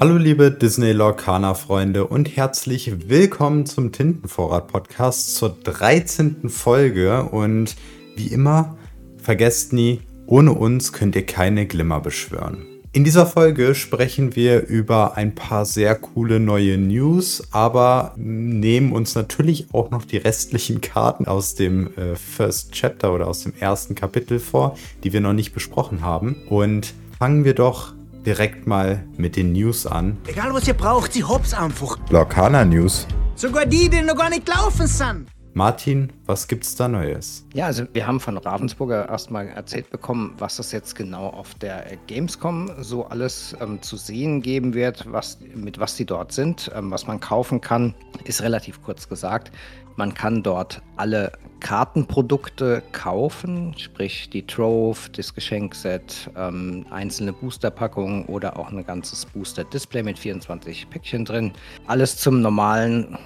Hallo liebe Disney Lorcaner Freunde und herzlich willkommen zum Tintenvorrat Podcast zur 13. Folge und wie immer vergesst nie, ohne uns könnt ihr keine Glimmer beschwören. In dieser Folge sprechen wir über ein paar sehr coole neue News, aber nehmen uns natürlich auch noch die restlichen Karten aus dem äh, First Chapter oder aus dem ersten Kapitel vor, die wir noch nicht besprochen haben. Und fangen wir doch direkt mal mit den News an. Egal was ihr braucht, sie hops einfach. Lorcaner News. Sogar die, die noch gar nicht laufen sind. Martin, was gibt's da Neues? Ja, also wir haben von Ravensburger erstmal erzählt bekommen, was es jetzt genau auf der Gamescom so alles ähm, zu sehen geben wird, was, mit was sie dort sind, ähm, was man kaufen kann, ist relativ kurz gesagt. Man kann dort alle Kartenprodukte kaufen, sprich die Trove, das Geschenkset, ähm, einzelne Boosterpackungen oder auch ein ganzes Booster-Display mit 24 Päckchen drin. Alles zum normalen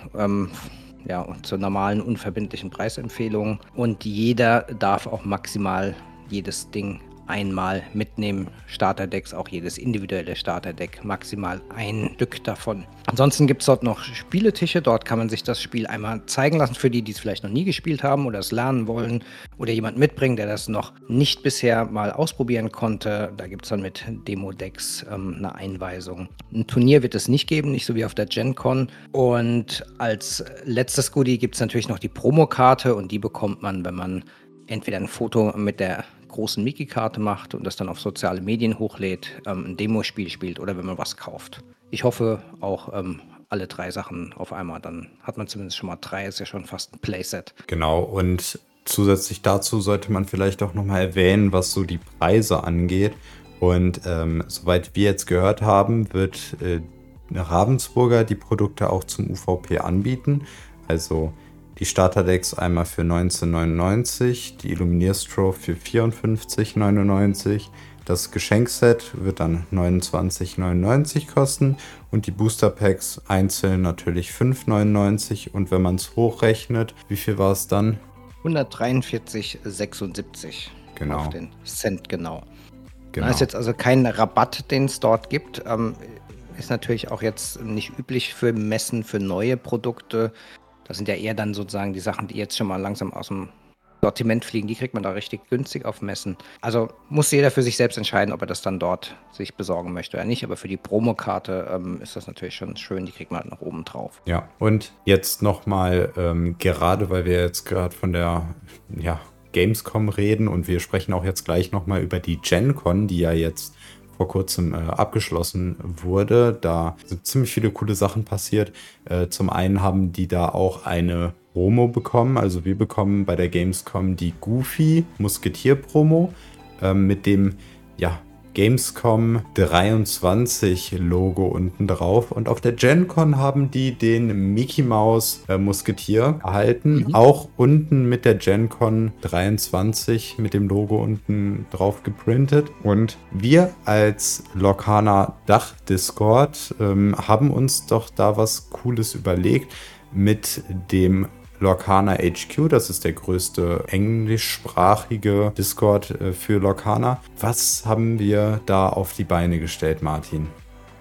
ja, zur normalen unverbindlichen Preisempfehlung. Und jeder darf auch maximal jedes Ding einmal mitnehmen. Starterdecks, auch jedes individuelle Starterdeck, maximal ein Stück davon. Ansonsten gibt es dort noch Spieletische. Dort kann man sich das Spiel einmal zeigen lassen für die, die es vielleicht noch nie gespielt haben oder es lernen wollen oder jemand mitbringen, der das noch nicht bisher mal ausprobieren konnte. Da gibt es dann mit Demo-Decks ähm, eine Einweisung. Ein Turnier wird es nicht geben, nicht so wie auf der Gen Con. Und als letztes Goodie gibt es natürlich noch die Promokarte und die bekommt man, wenn man entweder ein Foto mit der großen Mickey-Karte macht und das dann auf soziale Medien hochlädt, ähm, ein Demospiel spielt oder wenn man was kauft. Ich hoffe auch ähm, alle drei Sachen auf einmal, dann hat man zumindest schon mal drei, ist ja schon fast ein Playset. Genau, und zusätzlich dazu sollte man vielleicht auch nochmal erwähnen, was so die Preise angeht. Und ähm, soweit wir jetzt gehört haben, wird äh, Ravensburger die Produkte auch zum UVP anbieten. Also die Starterdecks einmal für 19,99, die Illuminierstrove für 54,99, das Geschenkset wird dann 29,99 kosten und die Booster Packs einzeln natürlich 5,99 und wenn man es hochrechnet, wie viel war es dann? 143,76. Genau. Auf den Cent genau. Genau. Da ist jetzt also kein Rabatt, den es dort gibt. Ähm, ist natürlich auch jetzt nicht üblich für Messen für neue Produkte. Das sind ja eher dann sozusagen die Sachen, die jetzt schon mal langsam aus dem Sortiment fliegen. Die kriegt man da richtig günstig auf Messen. Also muss jeder für sich selbst entscheiden, ob er das dann dort sich besorgen möchte oder nicht. Aber für die Promokarte ähm, ist das natürlich schon schön. Die kriegt man halt noch oben drauf. Ja, und jetzt nochmal, ähm, gerade weil wir jetzt gerade von der ja, Gamescom reden und wir sprechen auch jetzt gleich nochmal über die GenCon, die ja jetzt vor kurzem äh, abgeschlossen wurde. Da sind ziemlich viele coole Sachen passiert. Äh, zum einen haben die da auch eine Promo bekommen. Also wir bekommen bei der Gamescom die Goofy Musketier Promo äh, mit dem ja, Gamescom 23 Logo unten drauf. Und auf der Gen Con haben die den Mickey Mouse äh, Musketier erhalten. Mhm. Auch unten mit der Gen Con 23 mit dem Logo unten drauf geprintet. Und wir als Lokana Dach Discord ähm, haben uns doch da was Cooles überlegt mit dem Lorcana HQ, das ist der größte englischsprachige Discord äh, für Lorcana. Was haben wir da auf die Beine gestellt, Martin?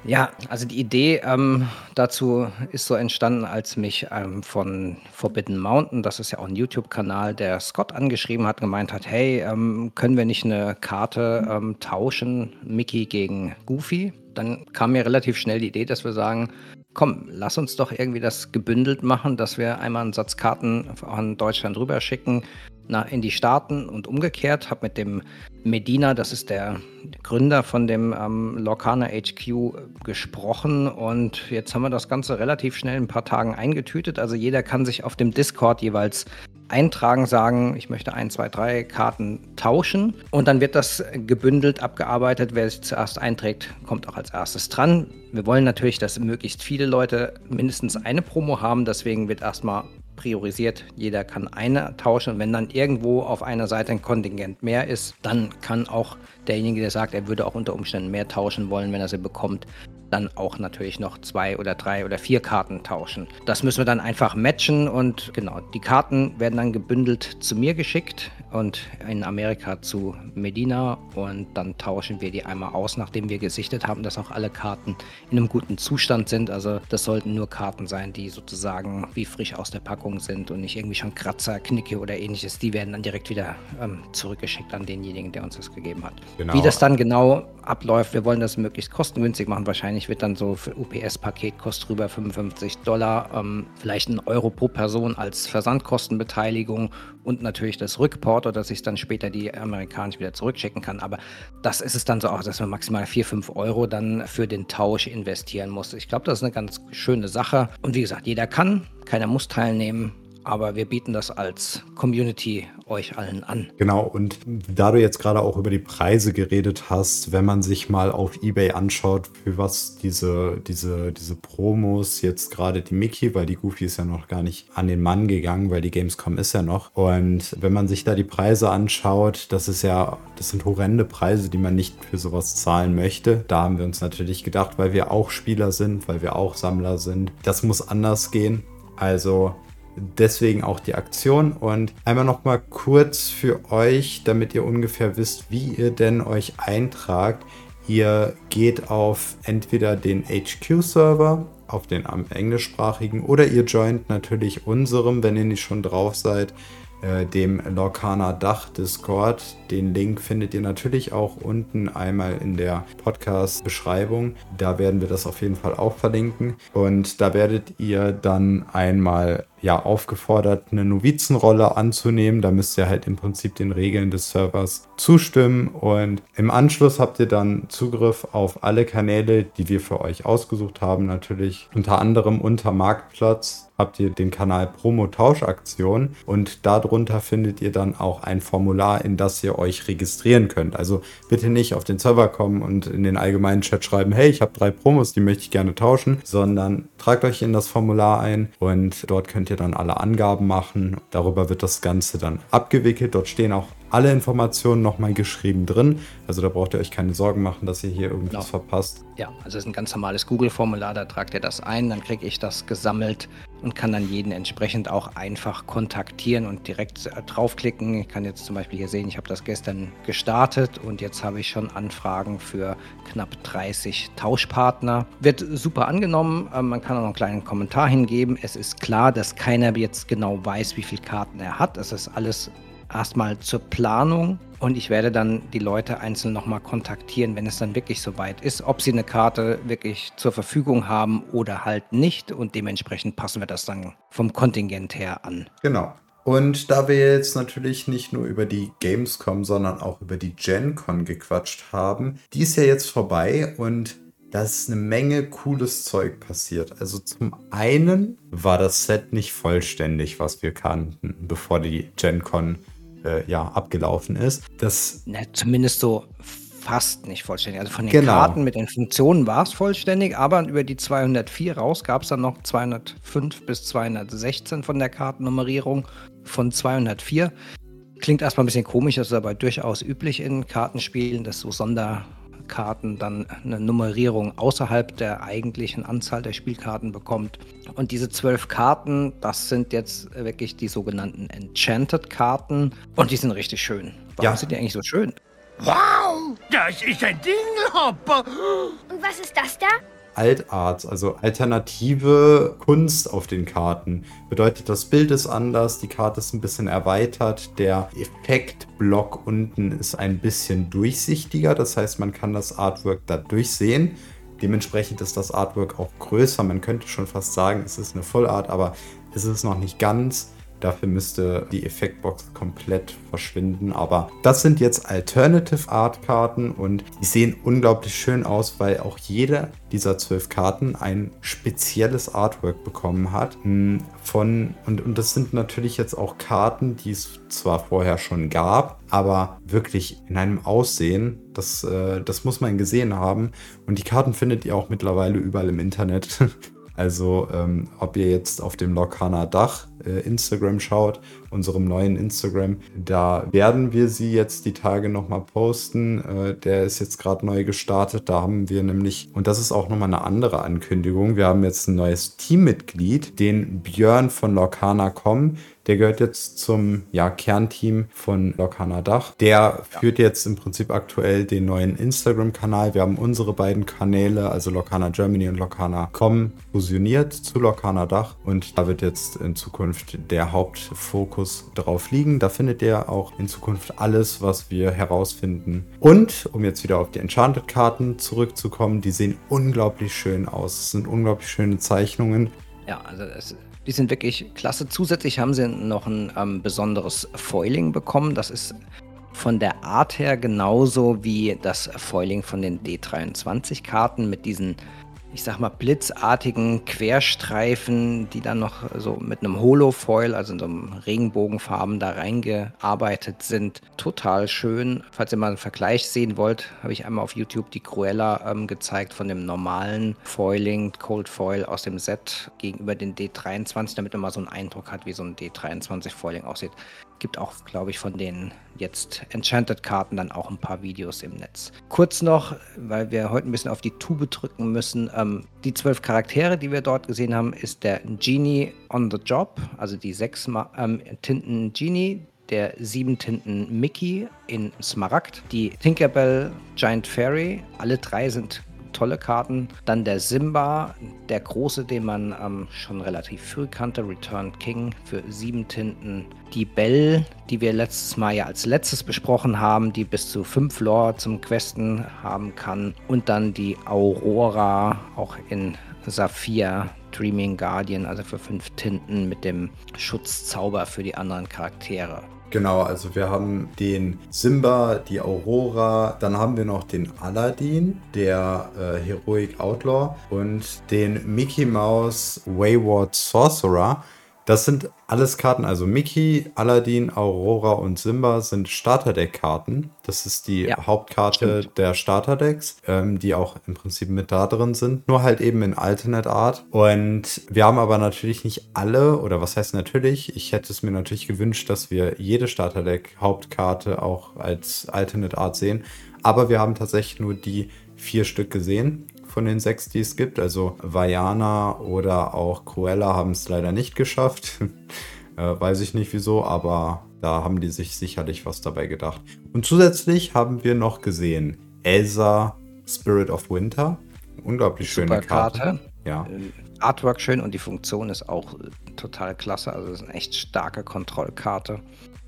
Ja, also die Idee ähm, dazu ist so entstanden, als mich ähm, von Forbidden Mountain, das ist ja auch ein YouTube-Kanal, der Scott angeschrieben hat, gemeint hat, hey, ähm, können wir nicht eine Karte ähm, tauschen, Mickey gegen Goofy? Dann kam mir relativ schnell die Idee, dass wir sagen, komm, lass uns doch irgendwie das gebündelt machen, dass wir einmal einen Satz Karten an Deutschland rüberschicken nach, in die Staaten und umgekehrt. Habe mit dem Medina, das ist der Gründer von dem ähm, Lorcaner HQ, gesprochen und jetzt haben wir das Ganze relativ schnell in ein paar Tagen eingetütet. Also jeder kann sich auf dem Discord jeweils eintragen, sagen, ich möchte ein, zwei, drei Karten tauschen und dann wird das gebündelt abgearbeitet. Wer sich zuerst einträgt, kommt auch als erstes dran. Wir wollen natürlich, dass möglichst viele Leute mindestens eine Promo haben, deswegen wird erstmal priorisiert. Jeder kann eine tauschen und wenn dann irgendwo auf einer Seite ein Kontingent mehr ist, dann kann auch derjenige, der sagt, er würde auch unter Umständen mehr tauschen wollen, wenn er sie bekommt, dann auch natürlich noch zwei oder drei oder vier Karten tauschen. Das müssen wir dann einfach matchen und genau, die Karten werden dann gebündelt zu mir geschickt und in Amerika zu Medina und dann tauschen wir die einmal aus, nachdem wir gesichtet haben, dass auch alle Karten in einem guten Zustand sind. Also das sollten nur Karten sein, die sozusagen wie frisch aus der Packung sind und nicht irgendwie schon Kratzer, Knicke oder ähnliches. Die werden dann direkt wieder ähm, zurückgeschickt an denjenigen, der uns das gegeben hat. Genau. Wie das dann genau abläuft, wir wollen das möglichst kostengünstig machen. Wahrscheinlich wird dann so für UPS-Paket kostet rüber 55 Dollar, ähm, vielleicht ein Euro pro Person als Versandkostenbeteiligung und natürlich das Rückporto, dass ich dann später die amerikanisch wieder zurückschicken kann. Aber das ist es dann so auch, dass man maximal 4, 5 Euro dann für den Tausch investieren muss. Ich glaube, das ist eine ganz schöne Sache. Und wie gesagt, jeder kann, keiner muss teilnehmen aber wir bieten das als Community euch allen an. Genau, und da du jetzt gerade auch über die Preise geredet hast, wenn man sich mal auf Ebay anschaut, für was diese, diese, diese Promos jetzt gerade die Mickey, weil die Goofy ist ja noch gar nicht an den Mann gegangen, weil die Gamescom ist ja noch. Und wenn man sich da die Preise anschaut, das ist ja, das sind horrende Preise, die man nicht für sowas zahlen möchte. Da haben wir uns natürlich gedacht, weil wir auch Spieler sind, weil wir auch Sammler sind, das muss anders gehen. Also Deswegen auch die Aktion und einmal noch mal kurz für euch, damit ihr ungefähr wisst, wie ihr denn euch eintragt. Ihr geht auf entweder den HQ-Server, auf den am englischsprachigen, oder ihr joint natürlich unserem, wenn ihr nicht schon drauf seid, äh, dem Lorcaner Dach Discord. Den Link findet ihr natürlich auch unten einmal in der Podcast-Beschreibung. Da werden wir das auf jeden Fall auch verlinken. Und da werdet ihr dann einmal ja, aufgefordert, eine Novizenrolle anzunehmen. Da müsst ihr halt im Prinzip den Regeln des Servers zustimmen. Und im Anschluss habt ihr dann Zugriff auf alle Kanäle, die wir für euch ausgesucht haben. Natürlich unter anderem unter Marktplatz habt ihr den Kanal Promo Tauschaktion und darunter findet ihr dann auch ein Formular, in das ihr euch registrieren könnt. Also bitte nicht auf den Server kommen und in den allgemeinen Chat schreiben, hey, ich habe drei Promos, die möchte ich gerne tauschen, sondern tragt euch in das Formular ein und dort könnt ihr ihr dann alle Angaben machen. Darüber wird das Ganze dann abgewickelt. Dort stehen auch alle Informationen nochmal geschrieben drin. Also da braucht ihr euch keine Sorgen machen, dass ihr hier irgendwas genau. verpasst. Ja, also es ist ein ganz normales Google-Formular, da tragt ihr das ein, dann kriege ich das gesammelt und kann dann jeden entsprechend auch einfach kontaktieren und direkt äh, draufklicken. Ich kann jetzt zum Beispiel hier sehen, ich habe das gestern gestartet und jetzt habe ich schon Anfragen für knapp 30 Tauschpartner. Wird super angenommen, äh, man kann auch noch einen kleinen Kommentar hingeben. Es ist klar, dass keiner jetzt genau weiß, wie viele Karten er hat. Es ist alles erstmal zur Planung und ich werde dann die Leute einzeln nochmal kontaktieren, wenn es dann wirklich soweit ist, ob sie eine Karte wirklich zur Verfügung haben oder halt nicht. Und dementsprechend passen wir das dann vom Kontingent her an. Genau. Und da wir jetzt natürlich nicht nur über die Gamescom, sondern auch über die GenCon gequatscht haben, die ist ja jetzt vorbei und da ist eine Menge cooles Zeug passiert. Also zum einen war das Set nicht vollständig, was wir kannten, bevor die GenCon äh, ja, abgelaufen ist. Das Na, zumindest so fast nicht vollständig. Also von den genau. Karten mit den Funktionen war es vollständig, aber über die 204 raus gab es dann noch 205 bis 216 von der Kartennummerierung von 204. Klingt erstmal ein bisschen komisch, das ist aber durchaus üblich in Kartenspielen, dass so Sonder Karten dann eine Nummerierung außerhalb der eigentlichen Anzahl der Spielkarten bekommt. Und diese zwölf Karten, das sind jetzt wirklich die sogenannten Enchanted-Karten und die sind richtig schön. Warum ja. sind die eigentlich so schön? Wow, das ist ein Dingelhopper. Und was ist das da? Altart, also alternative Kunst auf den Karten. Bedeutet, das Bild ist anders, die Karte ist ein bisschen erweitert, der Effektblock unten ist ein bisschen durchsichtiger, das heißt, man kann das Artwork da durchsehen. Dementsprechend ist das Artwork auch größer. Man könnte schon fast sagen, es ist eine Vollart, aber es ist noch nicht ganz. Dafür müsste die Effektbox komplett verschwinden. Aber das sind jetzt Alternative Art Karten und die sehen unglaublich schön aus, weil auch jede dieser zwölf Karten ein spezielles Artwork bekommen hat. Hm, von, und, und das sind natürlich jetzt auch Karten, die es zwar vorher schon gab, aber wirklich in einem Aussehen, das, äh, das muss man gesehen haben. Und die Karten findet ihr auch mittlerweile überall im Internet. Also ähm, ob ihr jetzt auf dem Lokana Dach äh, Instagram schaut, unserem neuen Instagram, da werden wir sie jetzt die Tage nochmal posten. Äh, der ist jetzt gerade neu gestartet. Da haben wir nämlich, und das ist auch nochmal eine andere Ankündigung, wir haben jetzt ein neues Teammitglied, den Björn von Lokana.com. Der gehört jetzt zum ja, Kernteam von Lokana Dach. Der ja. führt jetzt im Prinzip aktuell den neuen Instagram-Kanal. Wir haben unsere beiden Kanäle, also Lokana Germany und Lokana.com, fusioniert zu Lokana Dach. Und da wird jetzt in Zukunft der Hauptfokus drauf liegen. Da findet ihr auch in Zukunft alles, was wir herausfinden. Und um jetzt wieder auf die Enchanted-Karten zurückzukommen, die sehen unglaublich schön aus. Es sind unglaublich schöne Zeichnungen. Ja, also es die sind wirklich klasse. Zusätzlich haben sie noch ein ähm, besonderes Foiling bekommen. Das ist von der Art her genauso wie das Foiling von den D23-Karten mit diesen ich sag mal, blitzartigen Querstreifen, die dann noch so mit einem Holofoil, also in so einem Regenbogenfarben da reingearbeitet sind. Total schön. Falls ihr mal einen Vergleich sehen wollt, habe ich einmal auf YouTube die Cruella ähm, gezeigt von dem normalen Foiling, Cold Foil aus dem Set gegenüber den D23, damit man mal so einen Eindruck hat, wie so ein D23 Foiling aussieht. Gibt auch, glaube ich, von den jetzt Enchanted-Karten dann auch ein paar Videos im Netz. Kurz noch, weil wir heute ein bisschen auf die Tube drücken müssen. Ähm, die zwölf Charaktere, die wir dort gesehen haben, ist der Genie on the Job, also die sechs ähm, Tinten Genie, der sieben Tinten Mickey in Smaragd, die Tinkerbell Giant Fairy, alle drei sind tolle Karten. Dann der Simba, der große, den man ähm, schon relativ früh kannte, Return King für sieben Tinten. Die Belle, die wir letztes Mal ja als letztes besprochen haben, die bis zu fünf Lore zum Questen haben kann. Und dann die Aurora, auch in Saphir, Dreaming Guardian, also für fünf Tinten mit dem Schutzzauber für die anderen Charaktere. Genau, also wir haben den Simba, die Aurora, dann haben wir noch den Aladdin, der äh, Heroic Outlaw und den Mickey Mouse Wayward Sorcerer. Das sind alles Karten, also Mickey, Aladdin, Aurora und Simba sind Starterdeck-Karten. Das ist die ja, Hauptkarte stimmt. der Starterdecks, ähm, die auch im Prinzip mit da drin sind, nur halt eben in Alternate Art. Und wir haben aber natürlich nicht alle, oder was heißt natürlich, ich hätte es mir natürlich gewünscht, dass wir jede Starterdeck-Hauptkarte auch als Alternate Art sehen. Aber wir haben tatsächlich nur die vier Stück gesehen von den sechs, die es gibt. Also Vajana oder auch Cruella haben es leider nicht geschafft. äh, weiß ich nicht wieso, aber da haben die sich sicherlich was dabei gedacht. Und zusätzlich haben wir noch gesehen Elsa Spirit of Winter. Unglaublich schöne Karte. Karte. Ja. Äh, Artwork schön und die Funktion ist auch äh, total klasse. Also es ist eine echt starke Kontrollkarte.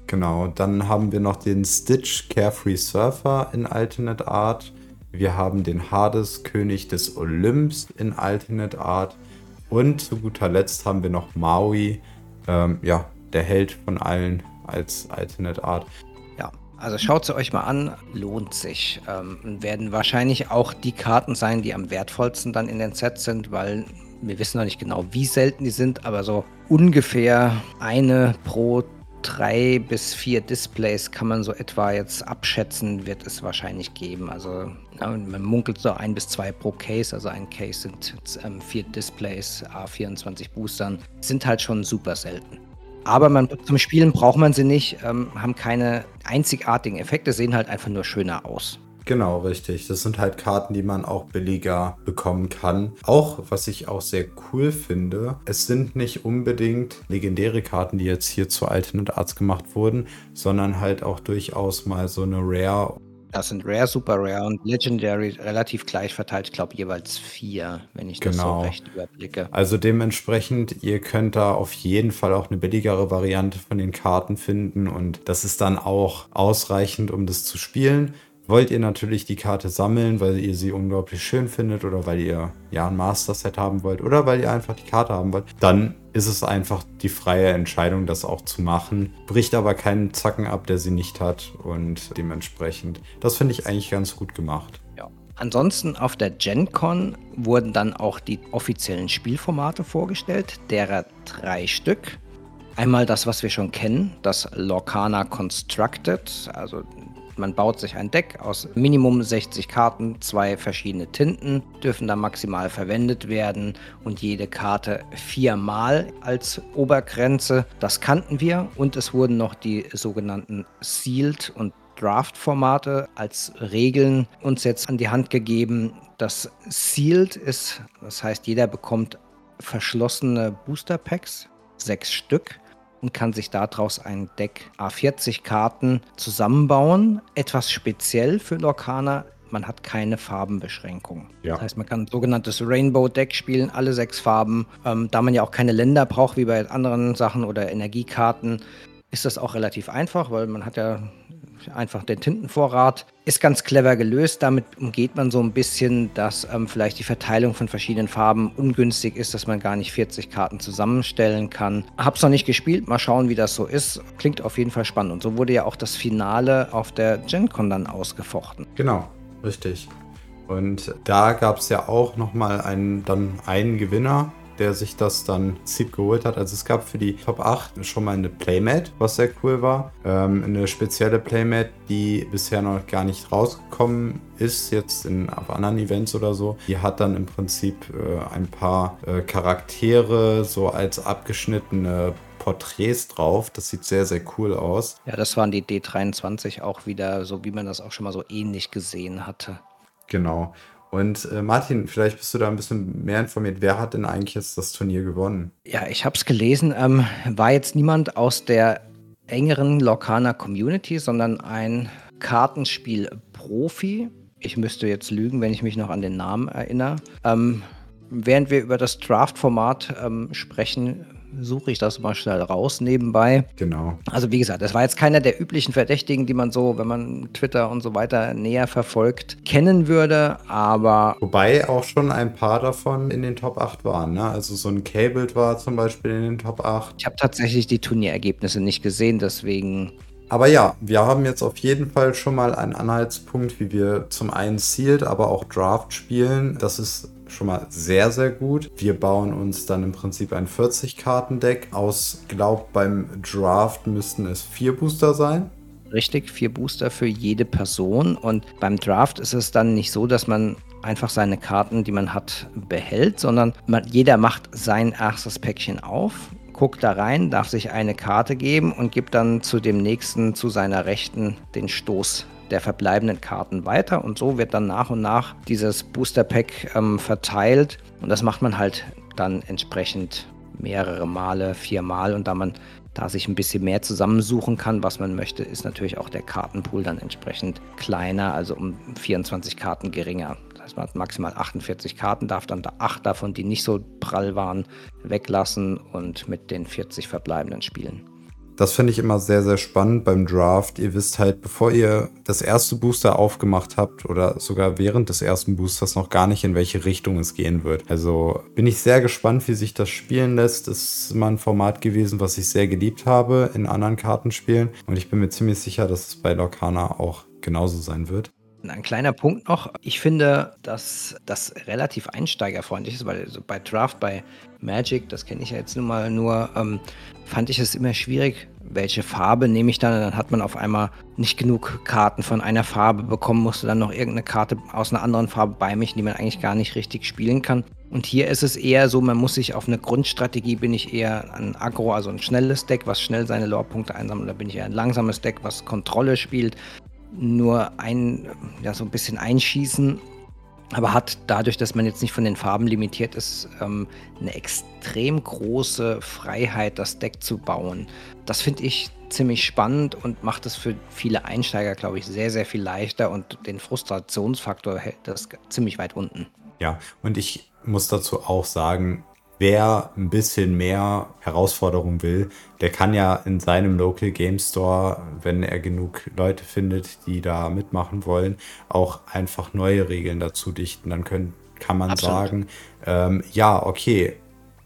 Genau, dann haben wir noch den Stitch Carefree Surfer in Alternate Art. Wir haben den Hades, König des Olymps in Alternate Art. Und zu guter Letzt haben wir noch Maui, ähm, ja, der Held von allen als Alternate Art. Ja, also schaut sie euch mal an, lohnt sich. Ähm, werden wahrscheinlich auch die Karten sein, die am wertvollsten dann in den Sets sind, weil wir wissen noch nicht genau, wie selten die sind, aber so ungefähr eine pro drei bis vier Displays kann man so etwa jetzt abschätzen, wird es wahrscheinlich geben. Also man munkelt so ein bis zwei pro Case. Also ein Case sind ähm, vier Displays, A24 Boostern. Sind halt schon super selten. Aber man, zum Spielen braucht man sie nicht, ähm, haben keine einzigartigen Effekte, sehen halt einfach nur schöner aus. Genau, richtig. Das sind halt Karten, die man auch billiger bekommen kann. Auch, was ich auch sehr cool finde, es sind nicht unbedingt legendäre Karten, die jetzt hier zu Alternate Arts gemacht wurden, sondern halt auch durchaus mal so eine Rare das sind Rare, Super Rare und Legendary relativ gleich verteilt. Ich glaube jeweils vier, wenn ich genau. das so genau. recht überblicke. Also dementsprechend, ihr könnt da auf jeden Fall auch eine billigere Variante von den Karten finden und das ist dann auch ausreichend, um das zu spielen. Wollt ihr natürlich die Karte sammeln, weil ihr sie unglaublich schön findet oder weil ihr ja ein Master-Set haben wollt oder weil ihr einfach die Karte haben wollt, dann ist es einfach die freie Entscheidung, das auch zu machen. Bricht aber keinen Zacken ab, der sie nicht hat und dementsprechend, das finde ich eigentlich ganz gut gemacht. Ansonsten auf der GenCon wurden dann auch die offiziellen Spielformate vorgestellt, derer drei Stück. Einmal das, was wir schon kennen, das Lorcana Constructed, also Man baut sich ein Deck aus Minimum 60 Karten, zwei verschiedene Tinten dürfen da maximal verwendet werden und jede Karte viermal als Obergrenze. Das kannten wir und es wurden noch die sogenannten Sealed und Draft-Formate als Regeln uns jetzt an die Hand gegeben. Das Sealed ist, das heißt, jeder bekommt verschlossene Booster Packs, sechs Stück und kann sich daraus ein Deck A40 Karten zusammenbauen. Etwas speziell für Lorcaner, man hat keine Farbenbeschränkung. Ja. Das heißt, man kann ein sogenanntes Rainbow-Deck spielen, alle sechs Farben. Ähm, da man ja auch keine Länder braucht, wie bei anderen Sachen oder Energiekarten, ist das auch relativ einfach, weil man hat ja einfach den Tintenvorrat. Ist ganz clever gelöst. Damit umgeht man so ein bisschen, dass ähm, vielleicht die Verteilung von verschiedenen Farben ungünstig ist, dass man gar nicht 40 Karten zusammenstellen kann. Hab's noch nicht gespielt, mal schauen, wie das so ist. Klingt auf jeden Fall spannend. Und so wurde ja auch das Finale auf der GenCon dann ausgefochten. Genau, richtig. Und da gab es ja auch nochmal einen, dann einen Gewinner, der sich das dann Seed geholt hat. Also es gab für die Top 8 schon mal eine Playmat, was sehr cool war. Ähm, eine spezielle Playmat, die bisher noch gar nicht rausgekommen ist, jetzt in, auf anderen Events oder so. Die hat dann im Prinzip äh, ein paar äh, Charaktere so als abgeschnittene Porträts drauf. Das sieht sehr, sehr cool aus. Ja, das waren die D23 auch wieder, so wie man das auch schon mal so ähnlich gesehen hatte. Genau. Und äh, Martin, vielleicht bist du da ein bisschen mehr informiert. Wer hat denn eigentlich jetzt das Turnier gewonnen? Ja, ich habe es gelesen. Ähm, war jetzt niemand aus der engeren Lorcaner Community, sondern ein Kartenspiel-Profi. Ich müsste jetzt lügen, wenn ich mich noch an den Namen erinnere. Ähm, während wir über das Draft-Format ähm, sprechen, suche ich das mal schnell raus nebenbei. Genau. Also wie gesagt, das war jetzt keiner der üblichen Verdächtigen, die man so, wenn man Twitter und so weiter näher verfolgt, kennen würde, aber... Wobei auch schon ein paar davon in den Top 8 waren, ne? Also so ein Cabled war zum Beispiel in den Top 8. Ich habe tatsächlich die Turnierergebnisse nicht gesehen, deswegen aber ja, wir haben jetzt auf jeden Fall schon mal einen Anhaltspunkt, wie wir zum einen Sealed, aber auch Draft spielen. Das ist schon mal sehr, sehr gut. Wir bauen uns dann im Prinzip ein 40-Karten-Deck aus, glaub, beim Draft müssten es vier Booster sein. Richtig, vier Booster für jede Person. Und beim Draft ist es dann nicht so, dass man einfach seine Karten, die man hat, behält, sondern man, jeder macht sein erstes Päckchen auf, guckt da rein, darf sich eine Karte geben und gibt dann zu dem nächsten, zu seiner Rechten, den Stoß der verbleibenden Karten weiter und so wird dann nach und nach dieses Booster Pack ähm, verteilt und das macht man halt dann entsprechend mehrere Male, viermal und da man da sich ein bisschen mehr zusammensuchen kann, was man möchte, ist natürlich auch der Kartenpool dann entsprechend kleiner, also um 24 Karten geringer. Das heißt, man hat maximal 48 Karten, darf dann da acht davon, die nicht so prall waren, weglassen und mit den 40 verbleibenden spielen. Das finde ich immer sehr, sehr spannend beim Draft. Ihr wisst halt, bevor ihr das erste Booster aufgemacht habt oder sogar während des ersten Boosters noch gar nicht, in welche Richtung es gehen wird. Also bin ich sehr gespannt, wie sich das spielen lässt. Das ist mal ein Format gewesen, was ich sehr geliebt habe in anderen Kartenspielen. Und ich bin mir ziemlich sicher, dass es bei Lorcana auch genauso sein wird. Ein kleiner Punkt noch. Ich finde, dass das relativ einsteigerfreundlich ist, weil so bei Draft, bei Magic, das kenne ich ja jetzt nun mal nur, ähm, fand ich es immer schwierig, welche Farbe nehme ich dann. Dann hat man auf einmal nicht genug Karten von einer Farbe bekommen, musste dann noch irgendeine Karte aus einer anderen Farbe beimischen, die man eigentlich gar nicht richtig spielen kann. Und hier ist es eher so, man muss sich auf eine Grundstrategie, bin ich eher ein Agro, also ein schnelles Deck, was schnell seine Lore-Punkte einsammelt, oder bin ich eher ein langsames Deck, was Kontrolle spielt, nur ein, ja, so ein bisschen einschießen aber hat dadurch, dass man jetzt nicht von den Farben limitiert ist, ähm, eine extrem große Freiheit, das Deck zu bauen. Das finde ich ziemlich spannend und macht es für viele Einsteiger, glaube ich, sehr, sehr viel leichter und den Frustrationsfaktor hält das ziemlich weit unten. Ja, und ich muss dazu auch sagen, wer ein bisschen mehr Herausforderung will, der kann ja in seinem Local Game Store, wenn er genug Leute findet, die da mitmachen wollen, auch einfach neue Regeln dazu dichten. Dann können, kann man Absolut. sagen, ähm, ja, okay,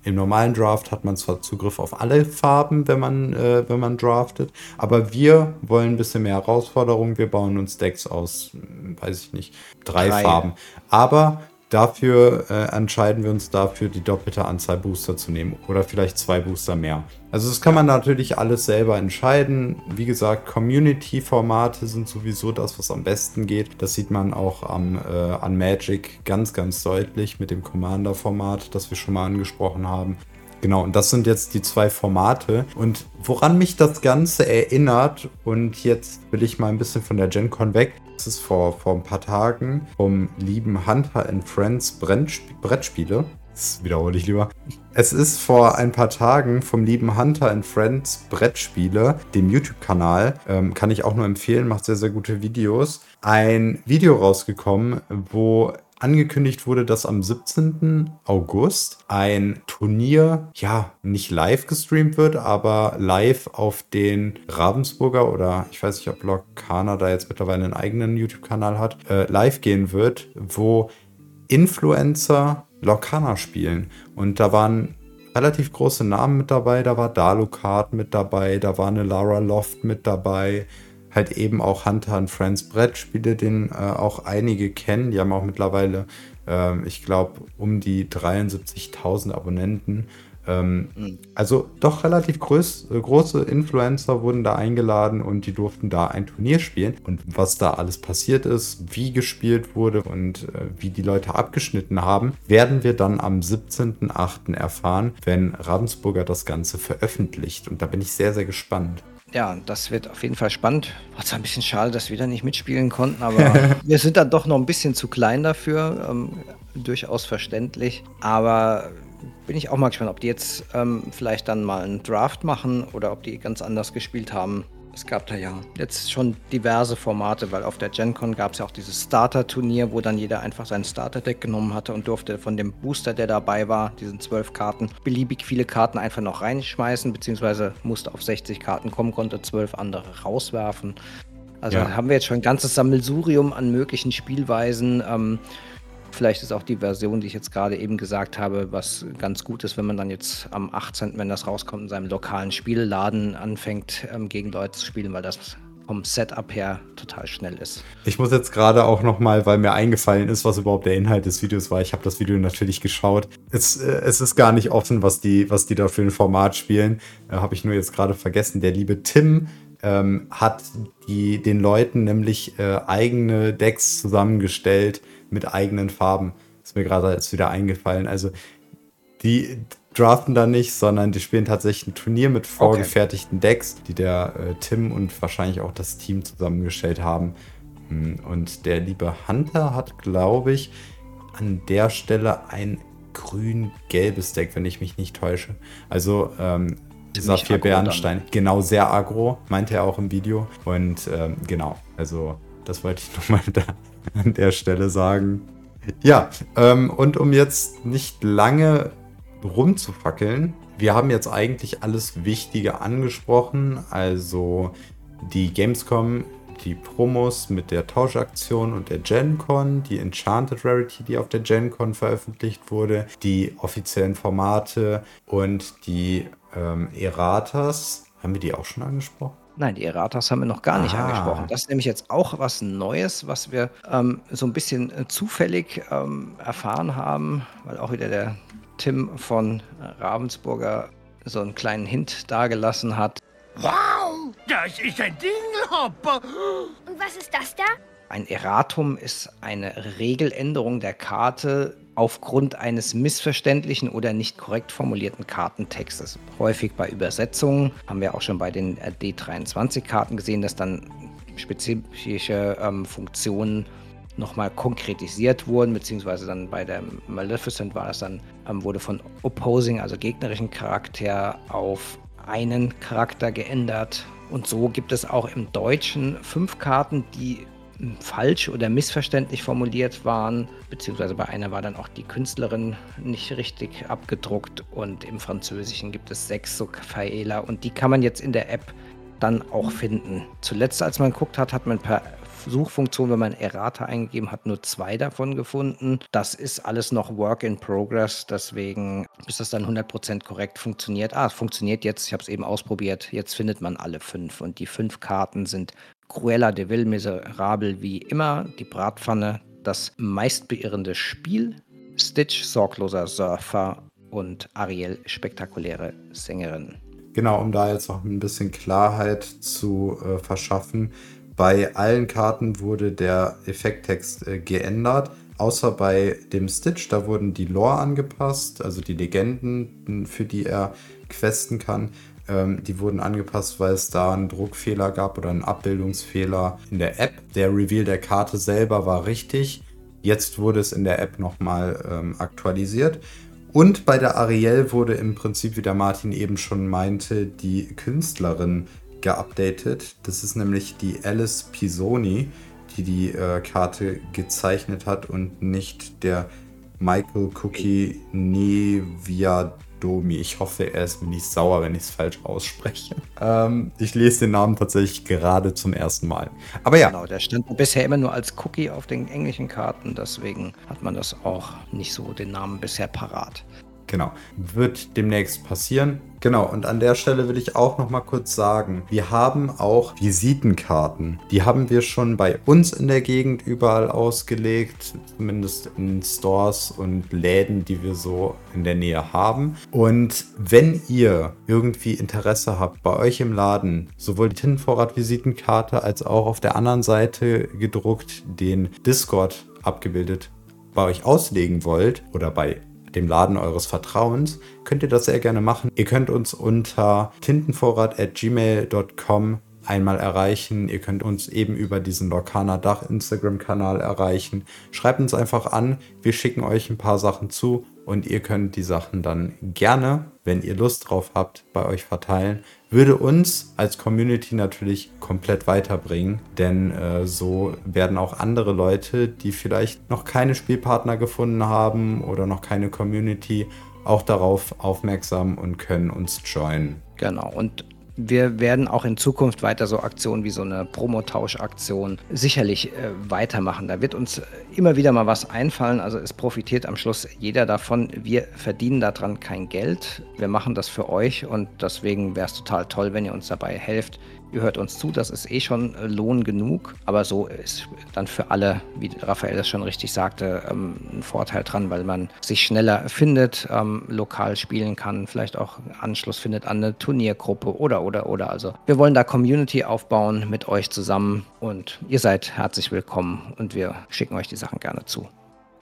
im normalen Draft hat man zwar Zugriff auf alle Farben, wenn man, äh, wenn man draftet, aber wir wollen ein bisschen mehr Herausforderung. Wir bauen uns Decks aus, hm, weiß ich nicht, drei, drei. Farben. Aber dafür äh, entscheiden wir uns dafür, die doppelte Anzahl Booster zu nehmen oder vielleicht zwei Booster mehr. Also das kann man natürlich alles selber entscheiden. Wie gesagt, Community-Formate sind sowieso das, was am besten geht. Das sieht man auch am, äh, an Magic ganz, ganz deutlich mit dem Commander-Format, das wir schon mal angesprochen haben. Genau, und das sind jetzt die zwei Formate. Und woran mich das Ganze erinnert, und jetzt will ich mal ein bisschen von der GenCon weg, das ist vor, vor ein paar Tagen vom lieben Hunter and Friends Brettspiele. Das wiederhole ich lieber. Es ist vor ein paar Tagen vom lieben Hunter and Friends Brettspiele, dem YouTube-Kanal, ähm, kann ich auch nur empfehlen, macht sehr, sehr gute Videos, ein Video rausgekommen, wo angekündigt wurde, dass am 17. August ein Turnier, ja, nicht live gestreamt wird, aber live auf den Ravensburger oder ich weiß nicht, ob Lokana da jetzt mittlerweile einen eigenen YouTube-Kanal hat, äh, live gehen wird, wo Influencer Lokana spielen. Und da waren relativ große Namen mit dabei. Da war Dalukart mit dabei, da war eine Lara Loft mit dabei, halt eben auch Hunter and Friends Brettspiele, den äh, auch einige kennen. Die haben auch mittlerweile, äh, ich glaube, um die 73.000 Abonnenten. Ähm, mhm. Also doch relativ groß, äh, große Influencer wurden da eingeladen und die durften da ein Turnier spielen. Und was da alles passiert ist, wie gespielt wurde und äh, wie die Leute abgeschnitten haben, werden wir dann am 17.08. erfahren, wenn Ravensburger das Ganze veröffentlicht. Und da bin ich sehr, sehr gespannt. Ja, das wird auf jeden Fall spannend. War zwar ein bisschen schade, dass wir da nicht mitspielen konnten, aber wir sind dann doch noch ein bisschen zu klein dafür. Ähm, durchaus verständlich. Aber bin ich auch mal gespannt, ob die jetzt ähm, vielleicht dann mal einen Draft machen oder ob die ganz anders gespielt haben. Es gab da ja jetzt schon diverse Formate, weil auf der GenCon gab es ja auch dieses Starter-Turnier, wo dann jeder einfach sein Starter-Deck genommen hatte und durfte von dem Booster, der dabei war, diesen zwölf Karten, beliebig viele Karten einfach noch reinschmeißen, beziehungsweise musste auf 60 Karten kommen, konnte zwölf andere rauswerfen. Also ja. haben wir jetzt schon ein ganzes Sammelsurium an möglichen Spielweisen. Ähm, Vielleicht ist auch die Version, die ich jetzt gerade eben gesagt habe, was ganz gut ist, wenn man dann jetzt am 18., wenn das rauskommt, in seinem lokalen Spielladen anfängt, ähm, gegen Leute zu spielen, weil das vom Setup her total schnell ist. Ich muss jetzt gerade auch nochmal, weil mir eingefallen ist, was überhaupt der Inhalt des Videos war. Ich habe das Video natürlich geschaut. Es, äh, es ist gar nicht offen, was die, was die da für ein Format spielen. Äh, habe ich nur jetzt gerade vergessen. Der liebe Tim ähm, hat die, den Leuten nämlich äh, eigene Decks zusammengestellt mit eigenen Farben. Ist mir gerade jetzt wieder eingefallen. Also die draften da nicht, sondern die spielen tatsächlich ein Turnier mit vorgefertigten okay. Decks, die der äh, Tim und wahrscheinlich auch das Team zusammengestellt haben. Hm, und der liebe Hunter hat, glaube ich, an der Stelle ein grün-gelbes Deck, wenn ich mich nicht täusche. Also ähm, Saphir Bernstein, genau sehr agro, meinte er auch im Video. Und ähm, genau, also das wollte ich nochmal da an der Stelle sagen. Ja, ähm, und um jetzt nicht lange rumzufackeln, wir haben jetzt eigentlich alles Wichtige angesprochen, also die Gamescom, die Promos mit der Tauschaktion und der GenCon, die Enchanted Rarity, die auf der GenCon veröffentlicht wurde, die offiziellen Formate und die ähm, Erratas. Haben wir die auch schon angesprochen? Nein, die Erratas haben wir noch gar nicht ah. angesprochen. Das ist nämlich jetzt auch was Neues, was wir ähm, so ein bisschen äh, zufällig ähm, erfahren haben, weil auch wieder der Tim von Ravensburger so einen kleinen Hint dargelassen hat. Wow, das ist ein Dingelhopper. Und was ist das da? Ein Erratum ist eine Regeländerung der Karte, aufgrund eines missverständlichen oder nicht korrekt formulierten Kartentextes. Häufig bei Übersetzungen haben wir auch schon bei den D23-Karten gesehen, dass dann spezifische ähm, Funktionen nochmal konkretisiert wurden, beziehungsweise dann bei der Maleficent war das dann, ähm, wurde von Opposing, also gegnerischen Charakter, auf einen Charakter geändert. Und so gibt es auch im Deutschen fünf Karten, die falsch oder missverständlich formuliert waren, beziehungsweise bei einer war dann auch die Künstlerin nicht richtig abgedruckt und im Französischen gibt es sechs so Fehler und die kann man jetzt in der App dann auch finden. Zuletzt, als man geguckt hat, hat man per Suchfunktion, wenn man Errata eingegeben hat, nur zwei davon gefunden. Das ist alles noch Work in Progress, deswegen, bis das dann 100% korrekt funktioniert. Ah, es funktioniert jetzt, ich habe es eben ausprobiert. Jetzt findet man alle fünf und die fünf Karten sind Cruella de Vil Miserable wie immer, die Bratpfanne, das meistbeirrende Spiel, Stitch sorgloser Surfer und Ariel spektakuläre Sängerin. Genau, um da jetzt noch ein bisschen Klarheit zu äh, verschaffen. Bei allen Karten wurde der Effekttext äh, geändert, außer bei dem Stitch, da wurden die Lore angepasst, also die Legenden, für die er questen kann. Ähm, die wurden angepasst, weil es da einen Druckfehler gab oder einen Abbildungsfehler in der App. Der Reveal der Karte selber war richtig. Jetzt wurde es in der App nochmal ähm, aktualisiert. Und bei der Ariel wurde im Prinzip, wie der Martin eben schon meinte, die Künstlerin geupdatet. Das ist nämlich die Alice Pisoni, die die äh, Karte gezeichnet hat und nicht der Michael Cookie Nevia Domi. Ich hoffe, er ist mir nicht sauer, wenn ich es falsch ausspreche. Ähm, ich lese den Namen tatsächlich gerade zum ersten Mal. Aber ja. Genau, der stand bisher immer nur als Cookie auf den englischen Karten, deswegen hat man das auch nicht so den Namen bisher parat. Genau. Wird demnächst passieren. Genau, und an der Stelle will ich auch noch mal kurz sagen, wir haben auch Visitenkarten. Die haben wir schon bei uns in der Gegend überall ausgelegt, zumindest in Stores und Läden, die wir so in der Nähe haben. Und wenn ihr irgendwie Interesse habt, bei euch im Laden sowohl die Tintenvorrat-Visitenkarte als auch auf der anderen Seite gedruckt den Discord abgebildet bei euch auslegen wollt oder bei dem Laden eures Vertrauens, könnt ihr das sehr gerne machen. Ihr könnt uns unter tintenvorrat.gmail.com einmal erreichen. Ihr könnt uns eben über diesen Lokana Dach Instagram-Kanal erreichen. Schreibt uns einfach an. Wir schicken euch ein paar Sachen zu und ihr könnt die Sachen dann gerne, wenn ihr Lust drauf habt, bei euch verteilen. Würde uns als Community natürlich komplett weiterbringen, denn äh, so werden auch andere Leute, die vielleicht noch keine Spielpartner gefunden haben oder noch keine Community, auch darauf aufmerksam und können uns joinen. Genau, und wir werden auch in Zukunft weiter so Aktionen wie so eine Promotausch-Aktion sicherlich äh, weitermachen. Da wird uns immer wieder mal was einfallen. Also es profitiert am Schluss jeder davon. Wir verdienen daran kein Geld. Wir machen das für euch und deswegen wäre es total toll, wenn ihr uns dabei helft, ihr hört uns zu, das ist eh schon äh, Lohn genug, aber so ist dann für alle, wie Raphael das schon richtig sagte, ähm, ein Vorteil dran, weil man sich schneller findet, ähm, lokal spielen kann, vielleicht auch Anschluss findet an eine Turniergruppe oder, oder, oder. Also wir wollen da Community aufbauen mit euch zusammen und ihr seid herzlich willkommen und wir schicken euch die Sachen gerne zu.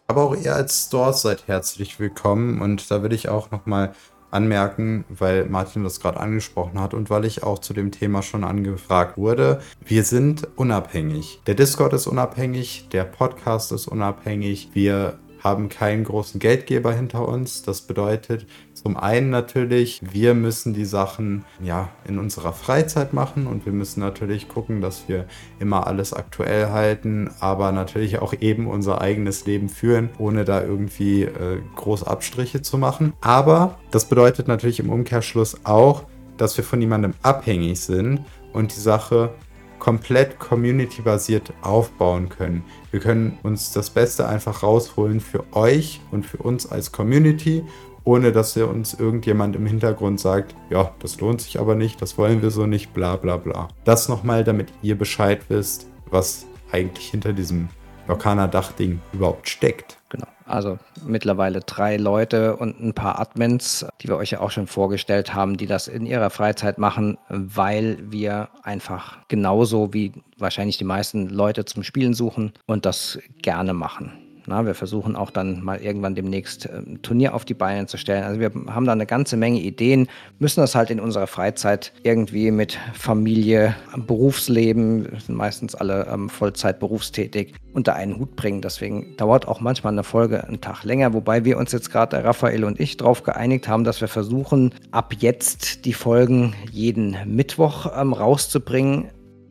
Aber auch ihr als Stores seid herzlich willkommen und da würde ich auch nochmal anmerken, weil Martin das gerade angesprochen hat und weil ich auch zu dem Thema schon angefragt wurde. Wir sind unabhängig. Der Discord ist unabhängig, der Podcast ist unabhängig. Wir haben keinen großen Geldgeber hinter uns. Das bedeutet zum einen natürlich, wir müssen die Sachen ja in unserer Freizeit machen und wir müssen natürlich gucken, dass wir immer alles aktuell halten, aber natürlich auch eben unser eigenes Leben führen, ohne da irgendwie äh, groß Abstriche zu machen. Aber das bedeutet natürlich im Umkehrschluss auch, dass wir von niemandem abhängig sind und die Sache komplett community-basiert aufbauen können. Wir können uns das Beste einfach rausholen für euch und für uns als Community, ohne dass ihr uns irgendjemand im Hintergrund sagt, ja, das lohnt sich aber nicht, das wollen wir so nicht, bla bla bla. Das nochmal, damit ihr Bescheid wisst, was eigentlich hinter diesem Lokana Dachding überhaupt steckt. Genau. Also mittlerweile drei Leute und ein paar Admins, die wir euch ja auch schon vorgestellt haben, die das in ihrer Freizeit machen, weil wir einfach genauso wie wahrscheinlich die meisten Leute zum Spielen suchen und das gerne machen. Na, wir versuchen auch dann mal irgendwann demnächst ein ähm, Turnier auf die Beine zu stellen. Also wir haben da eine ganze Menge Ideen, müssen das halt in unserer Freizeit irgendwie mit Familie, Berufsleben, sind meistens alle ähm, Vollzeit berufstätig, unter einen Hut bringen. Deswegen dauert auch manchmal eine Folge einen Tag länger, wobei wir uns jetzt gerade, Raphael und ich, darauf geeinigt haben, dass wir versuchen, ab jetzt die Folgen jeden Mittwoch ähm, rauszubringen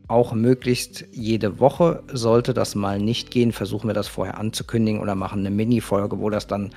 auch möglichst jede Woche. Sollte das mal nicht gehen, versuchen wir das vorher anzukündigen oder machen eine Mini-Folge, wo das dann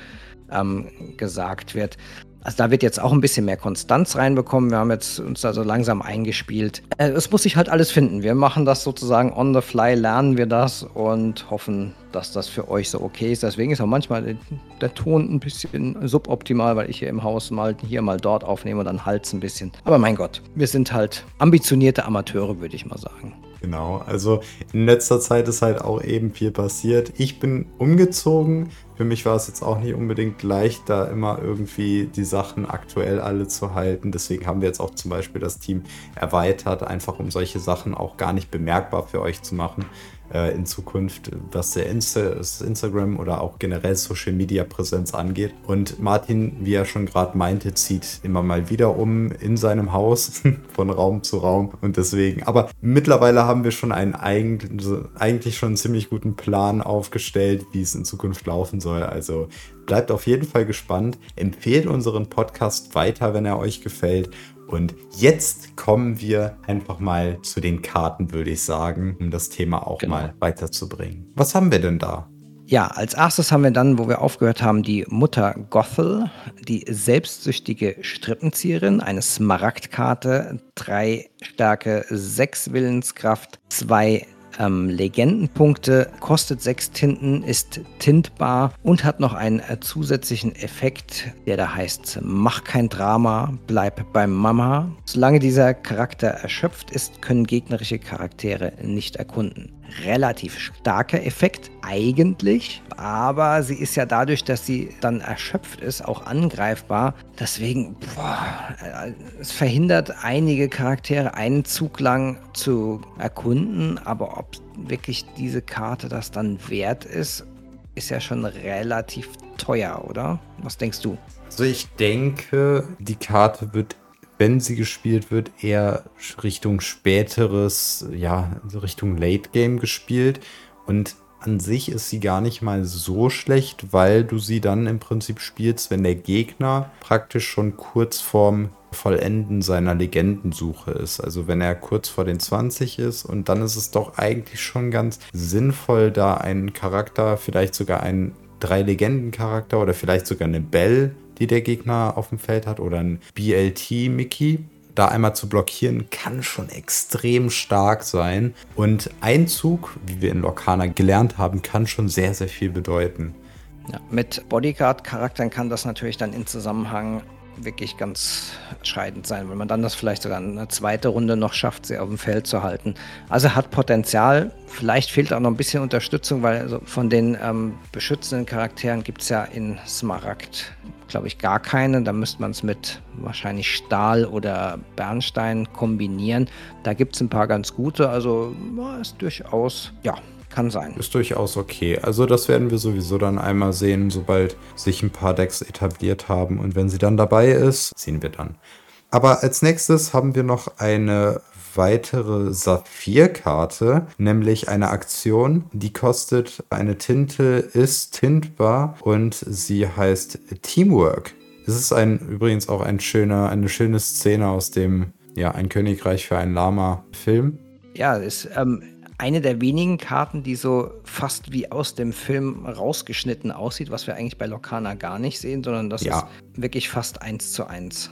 ähm, gesagt wird. Also da wird jetzt auch ein bisschen mehr Konstanz reinbekommen. Wir haben jetzt uns da so langsam eingespielt. Äh, es muss sich halt alles finden. Wir machen das sozusagen on the fly, lernen wir das und hoffen, dass das für euch so okay ist. Deswegen ist auch manchmal der, Ton ein bisschen suboptimal, weil ich hier im Haus mal hier, mal dort aufnehme und dann Hals ein bisschen. Aber mein Gott, wir sind halt ambitionierte Amateure, würde ich mal sagen. Genau, also in letzter Zeit ist halt auch eben viel passiert. Ich bin umgezogen. Für mich war es jetzt auch nicht unbedingt leicht, da immer irgendwie die Sachen aktuell alle zu halten. Deswegen haben wir jetzt auch zum Beispiel das Team erweitert, einfach um solche Sachen auch gar nicht bemerkbar für euch zu machen äh, in Zukunft, was der Insta Instagram oder auch generell Social Media Präsenz angeht. Und Martin, wie er schon gerade meinte, zieht immer mal wieder um in seinem Haus von Raum zu Raum und deswegen. Aber mittlerweile haben wir schon einen eigentlich, eigentlich schon einen ziemlich guten Plan aufgestellt, wie es in Zukunft laufen soll. Also bleibt auf jeden Fall gespannt. Empfehlt unseren Podcast weiter, wenn er euch gefällt. Und jetzt kommen wir einfach mal zu den Karten, würde ich sagen, um das Thema auch genau. mal weiterzubringen. Was haben wir denn da? Ja, als erstes haben wir dann, wo wir aufgehört haben, die Mutter Gothel, die selbstsüchtige Strippenzieherin, eine Smaragdkarte, drei Stärke, sechs Willenskraft, zwei ähm, Legendenpunkte, kostet sechs Tinten, ist tintbar und hat noch einen äh, zusätzlichen Effekt, der da heißt, mach kein Drama, bleib beim Mama. Solange dieser Charakter erschöpft ist, können gegnerische Charaktere nicht erkunden relativ starker Effekt eigentlich, aber sie ist ja dadurch, dass sie dann erschöpft ist, auch angreifbar. Deswegen, boah, es verhindert einige Charaktere einen Zug lang zu erkunden, aber ob wirklich diese Karte das dann wert ist, ist ja schon relativ teuer, oder? Was denkst du? Also ich denke, die Karte wird wenn sie gespielt wird, eher Richtung späteres, ja, Richtung Late Game gespielt. Und an sich ist sie gar nicht mal so schlecht, weil du sie dann im Prinzip spielst, wenn der Gegner praktisch schon kurz vorm Vollenden seiner Legendensuche ist. Also wenn er kurz vor den 20 ist und dann ist es doch eigentlich schon ganz sinnvoll, da einen Charakter, vielleicht sogar einen drei Legenden-Charakter oder vielleicht sogar eine Belle die der Gegner auf dem Feld hat, oder ein BLT-Mickey. Da einmal zu blockieren, kann schon extrem stark sein. Und ein Zug, wie wir in Lorcana gelernt haben, kann schon sehr, sehr viel bedeuten. Ja, mit Bodyguard-Charakteren kann das natürlich dann in Zusammenhang wirklich ganz entscheidend sein, wenn man dann das vielleicht sogar eine zweite Runde noch schafft, sie auf dem Feld zu halten. Also hat Potenzial. Vielleicht fehlt auch noch ein bisschen Unterstützung, weil also von den ähm, beschützenden Charakteren gibt es ja in Smaragd, glaube ich, gar keine. Da müsste man es mit wahrscheinlich Stahl oder Bernstein kombinieren. Da gibt es ein paar ganz gute. Also ist durchaus, ja, kann sein. Ist durchaus okay. Also das werden wir sowieso dann einmal sehen, sobald sich ein paar Decks etabliert haben. Und wenn sie dann dabei ist, sehen wir dann. Aber als nächstes haben wir noch eine weitere Saphir-Karte, nämlich eine Aktion, die kostet eine Tinte, ist tintbar und sie heißt Teamwork. Es ist ein, übrigens auch ein schöner, eine schöne Szene aus dem, ja, ein Königreich für ein Lama-Film. Ja, ist ähm, eine der wenigen Karten, die so fast wie aus dem Film rausgeschnitten aussieht, was wir eigentlich bei Lokana gar nicht sehen, sondern das ja. ist wirklich fast eins zu eins.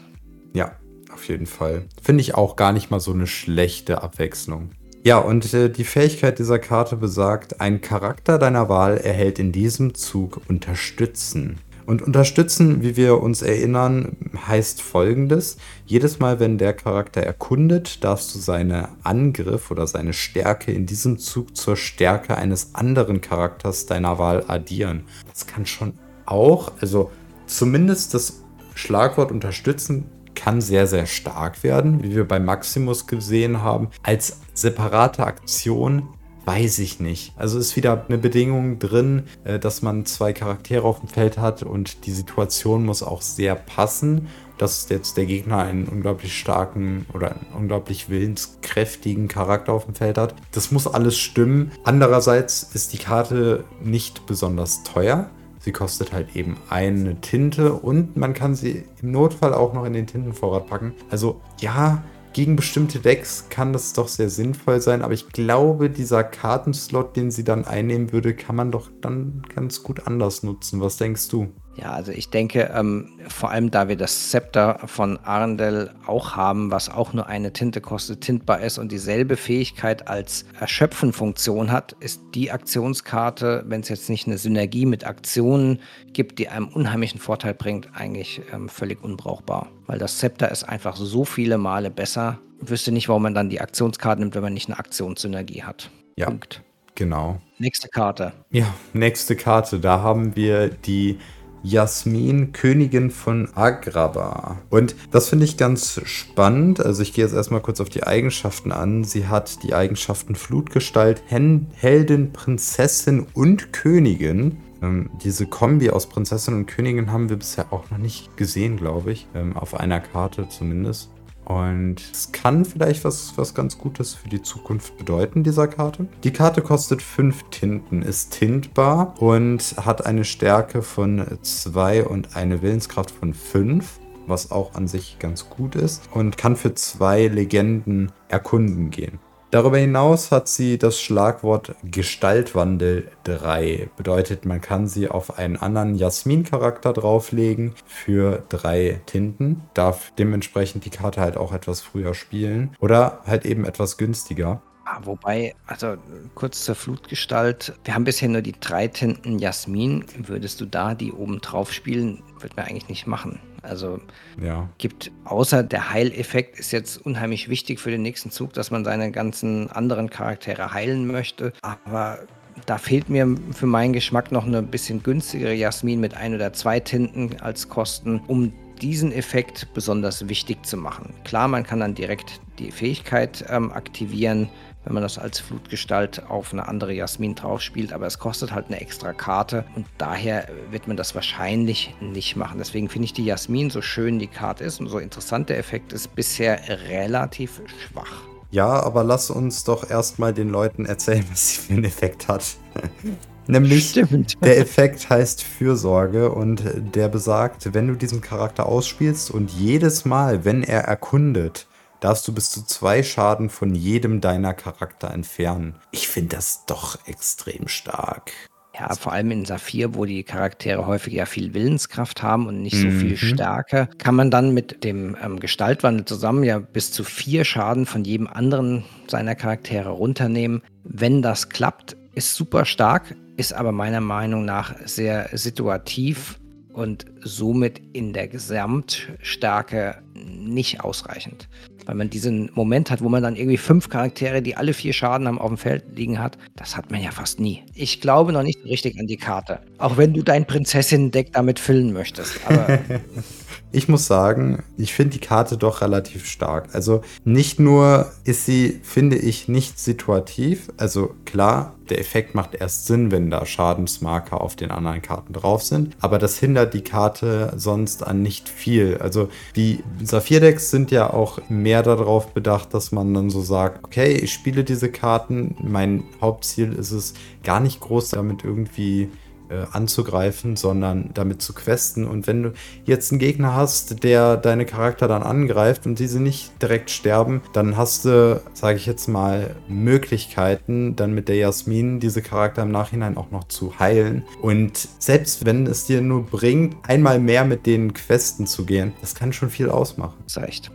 Ja, auf jeden Fall. Finde ich auch gar nicht mal so eine schlechte Abwechslung. Ja, und äh, die Fähigkeit dieser Karte besagt, ein Charakter deiner Wahl erhält in diesem Zug Unterstützen. Und unterstützen, wie wir uns erinnern, heißt folgendes. Jedes Mal, wenn der Charakter erkundet, darfst du seine Angriff oder seine Stärke in diesem Zug zur Stärke eines anderen Charakters deiner Wahl addieren. Das kann schon auch, also zumindest das Schlagwort unterstützen kann sehr, sehr stark werden, wie wir bei Maximus gesehen haben. Als separate Aktion Weiß ich nicht. Also ist wieder eine Bedingung drin, äh, dass man zwei Charaktere auf dem Feld hat und die Situation muss auch sehr passen. Dass jetzt der Gegner einen unglaublich starken oder einen unglaublich willenskräftigen Charakter auf dem Feld hat. Das muss alles stimmen. Andererseits ist die Karte nicht besonders teuer. Sie kostet halt eben eine Tinte und man kann sie im Notfall auch noch in den Tintenvorrat packen. Also ja, gegen bestimmte Decks kann das doch sehr sinnvoll sein, aber ich glaube, dieser Kartenslot, den sie dann einnehmen würde, kann man doch dann ganz gut anders nutzen. Was denkst du? Ja, also ich denke, ähm, vor allem da wir das Zepter von Arendelle auch haben, was auch nur eine Tinte kostet, tintbar ist und dieselbe Fähigkeit als Erschöpfen-Funktion hat, ist die Aktionskarte, wenn es jetzt nicht eine Synergie mit Aktionen gibt, die einem unheimlichen Vorteil bringt, eigentlich ähm, völlig unbrauchbar. Weil das Zepter ist einfach so viele Male besser. Ich wüsste nicht, warum man dann die Aktionskarte nimmt, wenn man nicht eine Aktionssynergie hat. Ja. Punkt. Genau. Nächste Karte. Ja, nächste Karte. Da haben wir die Jasmin, Königin von Agrabah. Und das finde ich ganz spannend. Also ich gehe jetzt erstmal kurz auf die Eigenschaften an. Sie hat die Eigenschaften Flutgestalt, Hen Heldin, Prinzessin und Königin. Ähm, diese Kombi aus Prinzessin und Königin haben wir bisher auch noch nicht gesehen, glaube ich. Ähm, auf einer Karte zumindest. Und es kann vielleicht was, was ganz Gutes für die Zukunft bedeuten, dieser Karte. Die Karte kostet 5 Tinten, ist tintbar und hat eine Stärke von 2 und eine Willenskraft von 5 was auch an sich ganz gut ist und kann für zwei Legenden erkunden gehen. Darüber hinaus hat sie das Schlagwort Gestaltwandel 3. Bedeutet, man kann sie auf einen anderen Jasmin-Charakter drauflegen für drei Tinten. Darf dementsprechend die Karte halt auch etwas früher spielen. Oder halt eben etwas günstiger. Ah, wobei, also kurz zur Flutgestalt. Wir haben bisher nur die drei Tinten Jasmin. Würdest du da die oben drauf spielen? Würde man eigentlich nicht machen. Also ja. gibt, außer der Heileffekt ist jetzt unheimlich wichtig für den nächsten Zug, dass man seine ganzen anderen Charaktere heilen möchte. Aber da fehlt mir für meinen Geschmack noch eine bisschen günstigere Jasmin mit ein oder zwei Tinten als Kosten, um diesen Effekt besonders wichtig zu machen. Klar, man kann dann direkt die Fähigkeit ähm, aktivieren, wenn man das als Flutgestalt auf eine andere Jasmin drauf spielt, aber es kostet halt eine extra Karte und daher wird man das wahrscheinlich nicht machen. Deswegen finde ich die Jasmin, so schön die Karte ist und so interessant der Effekt ist, bisher relativ schwach. Ja, aber lass uns doch erstmal den Leuten erzählen, was sie für einen Effekt hat. Nämlich Stimmt. der Effekt heißt Fürsorge und der besagt, wenn du diesen Charakter ausspielst und jedes Mal, wenn er erkundet, darfst du bis zu zwei Schaden von jedem deiner Charakter entfernen. Ich finde das doch extrem stark. Ja, vor allem in Saphir, wo die Charaktere häufig ja viel Willenskraft haben und nicht so mhm. viel Stärke, kann man dann mit dem ähm, Gestaltwandel zusammen ja bis zu vier Schaden von jedem anderen seiner Charaktere runternehmen. Wenn das klappt, ist super stark, ist aber meiner Meinung nach sehr situativ und somit in der Gesamtstärke nicht ausreichend. Weil man diesen Moment hat, wo man dann irgendwie fünf Charaktere, die alle vier Schaden haben, auf dem Feld liegen hat. Das hat man ja fast nie. Ich glaube noch nicht richtig an die Karte. Auch wenn du dein Prinzessin-Deck damit füllen möchtest. Aber Ich muss sagen, ich finde die Karte doch relativ stark. Also nicht nur ist sie, finde ich, nicht situativ. Also klar, der Effekt macht erst Sinn, wenn da Schadensmarker auf den anderen Karten drauf sind. Aber das hindert die Karte sonst an nicht viel. Also die Saphir-Decks sind ja auch mehr darauf bedacht, dass man dann so sagt, okay, ich spiele diese Karten. Mein Hauptziel ist es, gar nicht groß damit irgendwie äh, anzugreifen, sondern damit zu questen. Und wenn du jetzt einen Gegner hast, der deine Charakter dann angreift und diese nicht direkt sterben, dann hast du, sage ich jetzt mal, Möglichkeiten, dann mit der Jasmin diese Charakter im Nachhinein auch noch zu heilen. Und selbst wenn es dir nur bringt, einmal mehr mit den Questen zu gehen, das kann schon viel ausmachen. Das ist echt.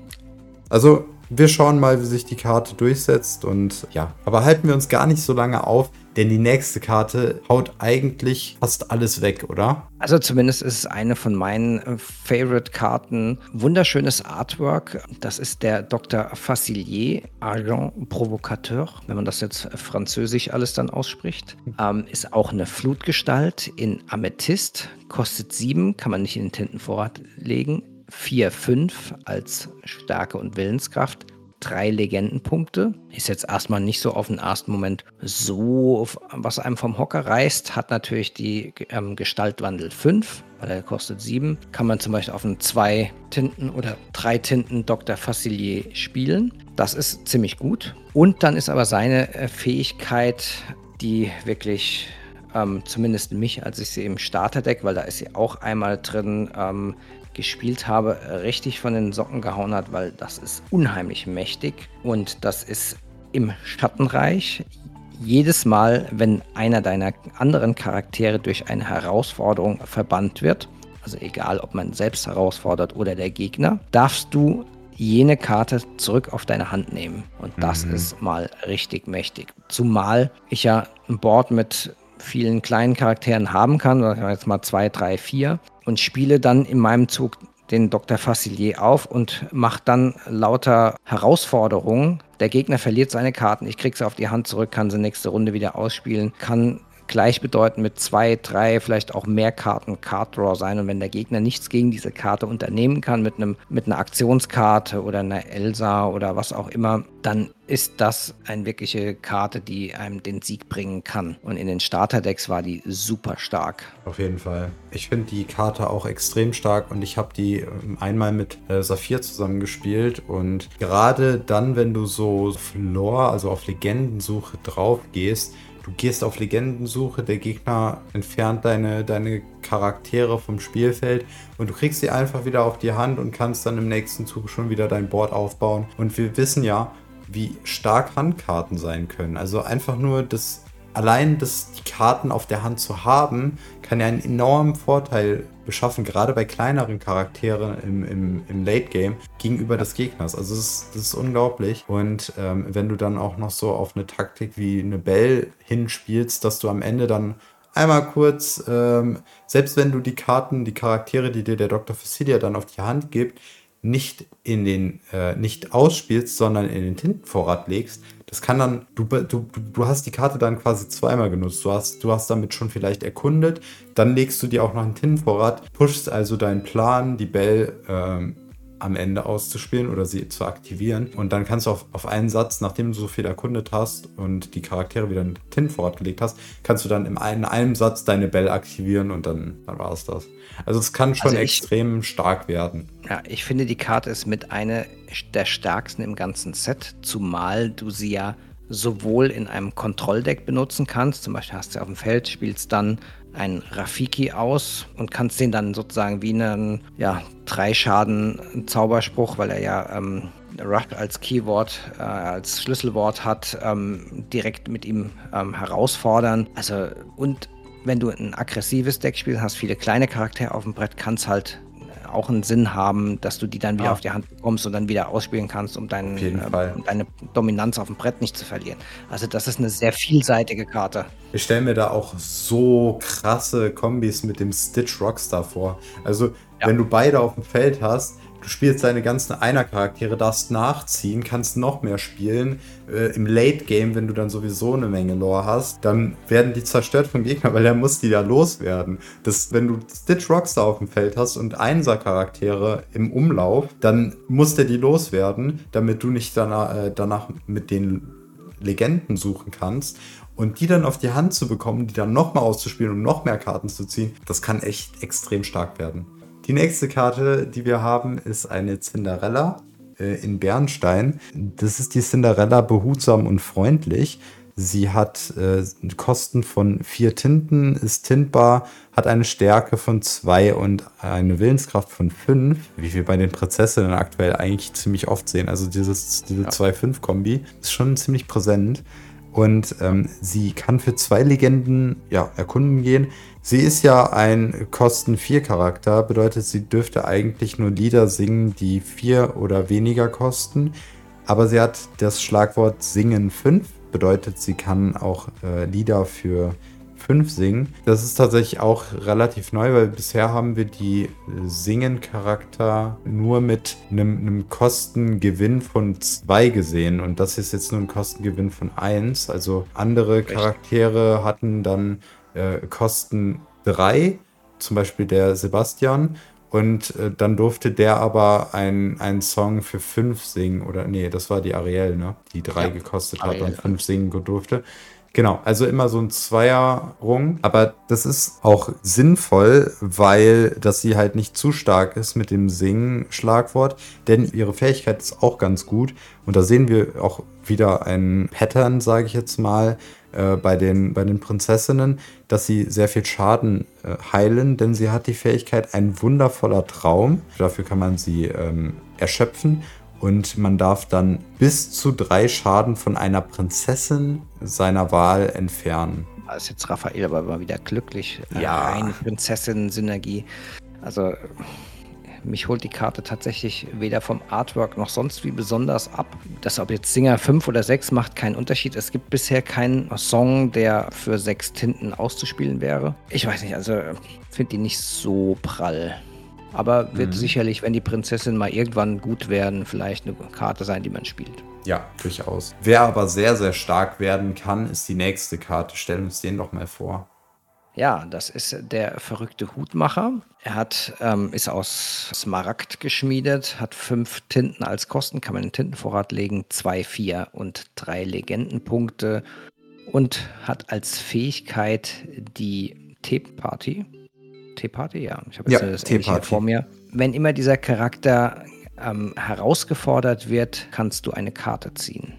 Also wir schauen mal, wie sich die Karte durchsetzt und ja, aber halten wir uns gar nicht so lange auf, denn die nächste Karte haut eigentlich fast alles weg, oder? Also zumindest ist es eine von meinen äh, Favorite-Karten. Wunderschönes Artwork. Das ist der Dr. Facilier, Agent Provocateur, wenn man das jetzt französisch alles dann ausspricht. Ähm, ist auch eine Flutgestalt in Amethyst, kostet sieben, kann man nicht in den Tintenvorrat legen 4-5 als Stärke und Willenskraft. Drei Legendenpunkte. Ist jetzt erstmal nicht so auf den ersten Moment so, was einem vom Hocker reißt. Hat natürlich die ähm, Gestaltwandel 5, weil er kostet 7. Kann man zum Beispiel auf einen 2 Tinten oder 3 Tinten Dr. Facilier spielen. Das ist ziemlich gut. Und dann ist aber seine äh, Fähigkeit, die wirklich ähm, zumindest mich, als ich sie im Starterdeck, weil da ist sie auch einmal drin, ähm, gespielt habe, richtig von den Socken gehauen hat, weil das ist unheimlich mächtig und das ist im Schattenreich. Jedes Mal, wenn einer deiner anderen Charaktere durch eine Herausforderung verbannt wird, also egal ob man selbst herausfordert oder der Gegner, darfst du jene Karte zurück auf deine Hand nehmen. Und das mhm. ist mal richtig mächtig. Zumal ich ja ein Board mit vielen kleinen Charakteren haben kann, oder jetzt mal zwei, drei, vier, und spiele dann in meinem Zug den Dr. Facilier auf und mache dann lauter Herausforderungen. Der Gegner verliert seine Karten, ich kriege sie auf die Hand zurück, kann sie nächste Runde wieder ausspielen, kann gleichbedeutend mit zwei, drei, vielleicht auch mehr Karten Card Draw sein. Und wenn der Gegner nichts gegen diese Karte unternehmen kann, mit, einem, mit einer Aktionskarte oder einer Elsa oder was auch immer, dann ist das eine wirkliche Karte, die einem den Sieg bringen kann. Und in den Starterdecks war die super stark. Auf jeden Fall. Ich finde die Karte auch extrem stark und ich habe die ähm, einmal mit äh, Saphir zusammengespielt. Und gerade dann, wenn du so auf Lore, also auf Legendensuche drauf gehst, Du gehst auf Legendensuche, der Gegner entfernt deine, deine Charaktere vom Spielfeld und du kriegst sie einfach wieder auf die Hand und kannst dann im nächsten Zug schon wieder dein Board aufbauen. Und wir wissen ja, wie stark Handkarten sein können. Also einfach nur das allein das, die Karten auf der Hand zu haben, kann ja einen enormen Vorteil beschaffen, gerade bei kleineren Charakteren im, im, im Late Game gegenüber des Gegners. Also das ist, das ist unglaublich. Und ähm, wenn du dann auch noch so auf eine Taktik wie eine Bell hinspielst, dass du am Ende dann einmal kurz, ähm, selbst wenn du die Karten, die Charaktere, die dir der Dr. Facilia dann auf die Hand gibt, nicht in den, äh, nicht ausspielst, sondern in den Tintenvorrat legst, das kann dann, du, du, du hast die Karte dann quasi zweimal genutzt. Du hast, du hast damit schon vielleicht erkundet, dann legst du dir auch noch einen Tintenvorrat, pushst also deinen Plan, die Bell ähm, am Ende auszuspielen oder sie zu aktivieren. Und dann kannst du auf, auf einen Satz, nachdem du so viel erkundet hast und die Charaktere wieder in Tin fortgelegt hast, kannst du dann in einem, in einem Satz deine Bell aktivieren und dann, dann war es das. Also es kann schon also ich, extrem stark werden. Ja, ich finde, die Karte ist mit einer der stärksten im ganzen Set, zumal du sie ja sowohl in einem Kontrolldeck benutzen kannst, zum Beispiel hast du auf dem Feld, spielst dann einen Rafiki aus und kannst den dann sozusagen wie einen ja, drei Schaden Zauberspruch, weil er ja ähm, Ruck als Keyword, äh, als Schlüsselwort hat, ähm, direkt mit ihm ähm, herausfordern. Also und wenn du ein aggressives Deck spielst, hast viele kleine Charaktere auf dem Brett, kannst halt auch einen Sinn haben, dass du die dann wieder ah. auf die Hand bekommst und dann wieder ausspielen kannst, um, dein, äh, um deine Dominanz auf dem Brett nicht zu verlieren. Also das ist eine sehr vielseitige Karte. Ich stelle mir da auch so krasse Kombis mit dem Stitch Rockstar vor. Also ja. wenn du beide auf dem Feld hast, Du spielst deine ganzen Einer-Charaktere, darfst nachziehen, kannst noch mehr spielen. Äh, Im Late-Game, wenn du dann sowieso eine Menge Lore hast, dann werden die zerstört vom Gegner, weil er muss die da loswerden. Das, wenn du Stitch Rockstar auf dem Feld hast und Einser-Charaktere im Umlauf, dann muss der die loswerden, damit du nicht danach, äh, danach mit den Legenden suchen kannst. Und die dann auf die Hand zu bekommen, die dann nochmal auszuspielen und noch mehr Karten zu ziehen, das kann echt extrem stark werden. Die nächste Karte, die wir haben, ist eine Cinderella äh, in Bernstein. Das ist die Cinderella behutsam und freundlich. Sie hat äh, Kosten von vier Tinten, ist tintbar, hat eine Stärke von zwei und eine Willenskraft von fünf, wie wir bei den Prinzessinnen aktuell eigentlich ziemlich oft sehen. Also dieses, diese 2-5-Kombi ist schon ziemlich präsent. Und ähm, sie kann für zwei Legenden ja, erkunden gehen. Sie ist ja ein Kosten-4-Charakter, bedeutet, sie dürfte eigentlich nur Lieder singen, die vier oder weniger kosten. Aber sie hat das Schlagwort Singen 5, bedeutet, sie kann auch äh, Lieder für 5 singen. Das ist tatsächlich auch relativ neu, weil bisher haben wir die Singen-Charakter nur mit einem, einem Kostengewinn von 2 gesehen. Und das ist jetzt nur ein Kostengewinn von 1. Also andere Charaktere hatten dann äh, Kosten 3, zum Beispiel der Sebastian. Und äh, dann durfte der aber einen Song für 5 singen. Oder nee, das war die Ariel, ne? Die 3 ja, gekostet hat Ariel, und 5 singen durfte. Genau, also immer so ein Zweierrung. Aber das ist auch sinnvoll, weil dass sie halt nicht zu stark ist mit dem Singen-Schlagwort. Denn ihre Fähigkeit ist auch ganz gut. Und da sehen wir auch wieder ein Pattern, sage ich jetzt mal, äh, bei, den, bei den Prinzessinnen, dass sie sehr viel Schaden äh, heilen, denn sie hat die Fähigkeit ein wundervoller Traum. Dafür kann man sie ähm, erschöpfen und man darf dann bis zu drei Schaden von einer Prinzessin seiner Wahl entfernen. Da ist jetzt Raphael aber mal wieder glücklich. Ja. Eine Prinzessin-Synergie. Also mich holt die Karte tatsächlich weder vom Artwork noch sonst wie besonders ab. Das ob jetzt Singer 5 oder 6 macht keinen Unterschied. Es gibt bisher keinen Song, der für sechs Tinten auszuspielen wäre. Ich weiß nicht, also finde die nicht so prall. Aber wird mhm. sicherlich, wenn die Prinzessin mal irgendwann gut werden, vielleicht eine Karte sein, die man spielt. Ja, durchaus. Wer aber sehr, sehr stark werden kann, ist die nächste Karte. Stellen uns den doch mal vor. Ja, das ist der verrückte Hutmacher. Er hat, ähm, ist aus Smaragd geschmiedet, hat fünf Tinten als Kosten, kann man in den Tintenvorrat legen, zwei, vier und drei Legendenpunkte und hat als Fähigkeit die T-Party. T-Party, ja. Ich habe jetzt ja, das T-Party vor mir. Wenn immer dieser Charakter ähm, herausgefordert wird, kannst du eine Karte ziehen.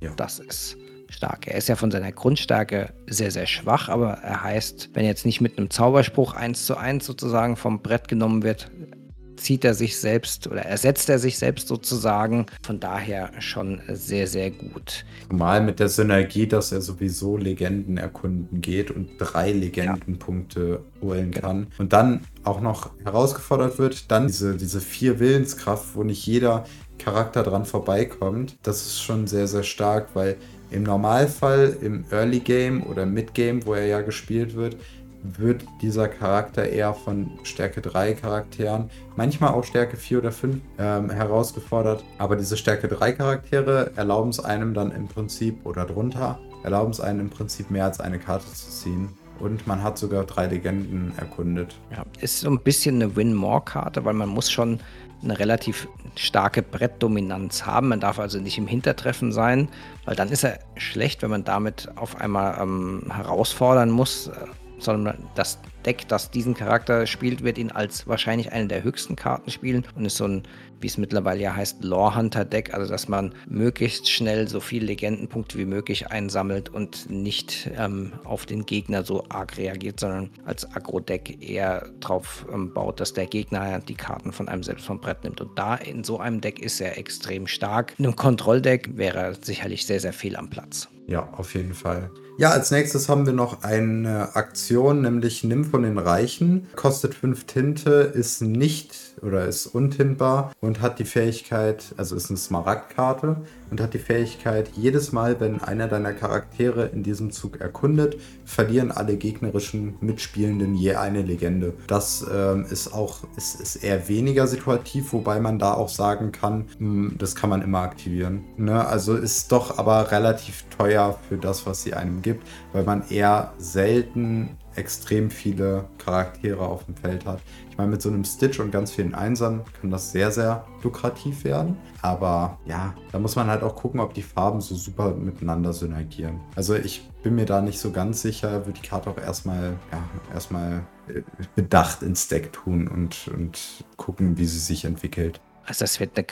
Ja. Das ist stark. Er ist ja von seiner Grundstärke sehr, sehr schwach, aber er heißt, wenn jetzt nicht mit einem Zauberspruch eins zu eins sozusagen vom Brett genommen wird, zieht er sich selbst oder ersetzt er sich selbst sozusagen. Von daher schon sehr, sehr gut. Mal mit der Synergie, dass er sowieso Legenden erkunden geht und drei Legendenpunkte ja. holen genau. kann. Und dann auch noch herausgefordert wird, dann diese, diese vier Willenskraft, wo nicht jeder Charakter dran vorbeikommt. Das ist schon sehr, sehr stark, weil im Normalfall, im Early Game oder Mid Game, wo er ja gespielt wird, wird dieser Charakter eher von Stärke 3 Charakteren, manchmal auch Stärke 4 oder 5 ähm, herausgefordert. Aber diese Stärke 3 Charaktere erlauben es einem dann im Prinzip oder drunter, erlauben es einem im Prinzip mehr als eine Karte zu ziehen. Und man hat sogar drei Legenden erkundet. Ja, ist so ein bisschen eine Win-More-Karte, weil man muss schon eine relativ starke Brettdominanz haben. Man darf also nicht im Hintertreffen sein, weil dann ist er schlecht, wenn man damit auf einmal ähm, herausfordern muss, sondern das Deck, das diesen Charakter spielt, wird ihn als wahrscheinlich eine der höchsten Karten spielen und ist so ein, wie es mittlerweile ja heißt, Lore Hunter Deck, also dass man möglichst schnell so viele Legendenpunkte wie möglich einsammelt und nicht ähm, auf den Gegner so arg reagiert, sondern als Agro-Deck eher darauf ähm, baut, dass der Gegner die Karten von einem selbst vom Brett nimmt. Und da in so einem Deck ist er extrem stark. In einem Kontrolldeck wäre er sicherlich sehr, sehr viel am Platz. Ja, auf jeden Fall. Ja, als nächstes haben wir noch eine Aktion, nämlich Nimm von den Reichen. Kostet 5 Tinte, ist nicht oder ist untintbar und hat die Fähigkeit, also ist eine Smaragdkarte und hat die Fähigkeit, jedes Mal, wenn einer deiner Charaktere in diesem Zug erkundet, verlieren alle gegnerischen Mitspielenden je eine Legende. Das ähm, ist auch ist, ist eher weniger situativ, wobei man da auch sagen kann, mh, hm, das kann man immer aktivieren. Ne? Also ist doch aber relativ teuer für das, was sie einem gibt, weil man eher selten extrem viele Charaktere auf dem Feld hat. Ich meine, mit so einem Stitch und ganz vielen Einsern kann das sehr, sehr lukrativ werden. Aber ja, da muss man halt auch gucken, ob die Farben so super miteinander synergieren. Also ich bin mir da nicht so ganz sicher, würde die Karte auch erstmal, ja, erstmal äh, bedacht ins Deck tun und, und gucken, wie sie sich entwickelt. Also das wird eine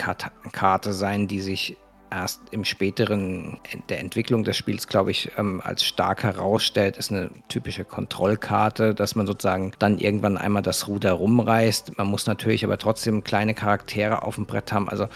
Karte sein, die sich erst im späteren der Entwicklung des Spiels, glaube ich, ähm, als stark herausstellt, ist eine typische Kontrollkarte, dass man sozusagen dann irgendwann einmal das Ruder rumreißt. Man muss natürlich aber trotzdem kleine Charaktere auf dem Brett haben. Also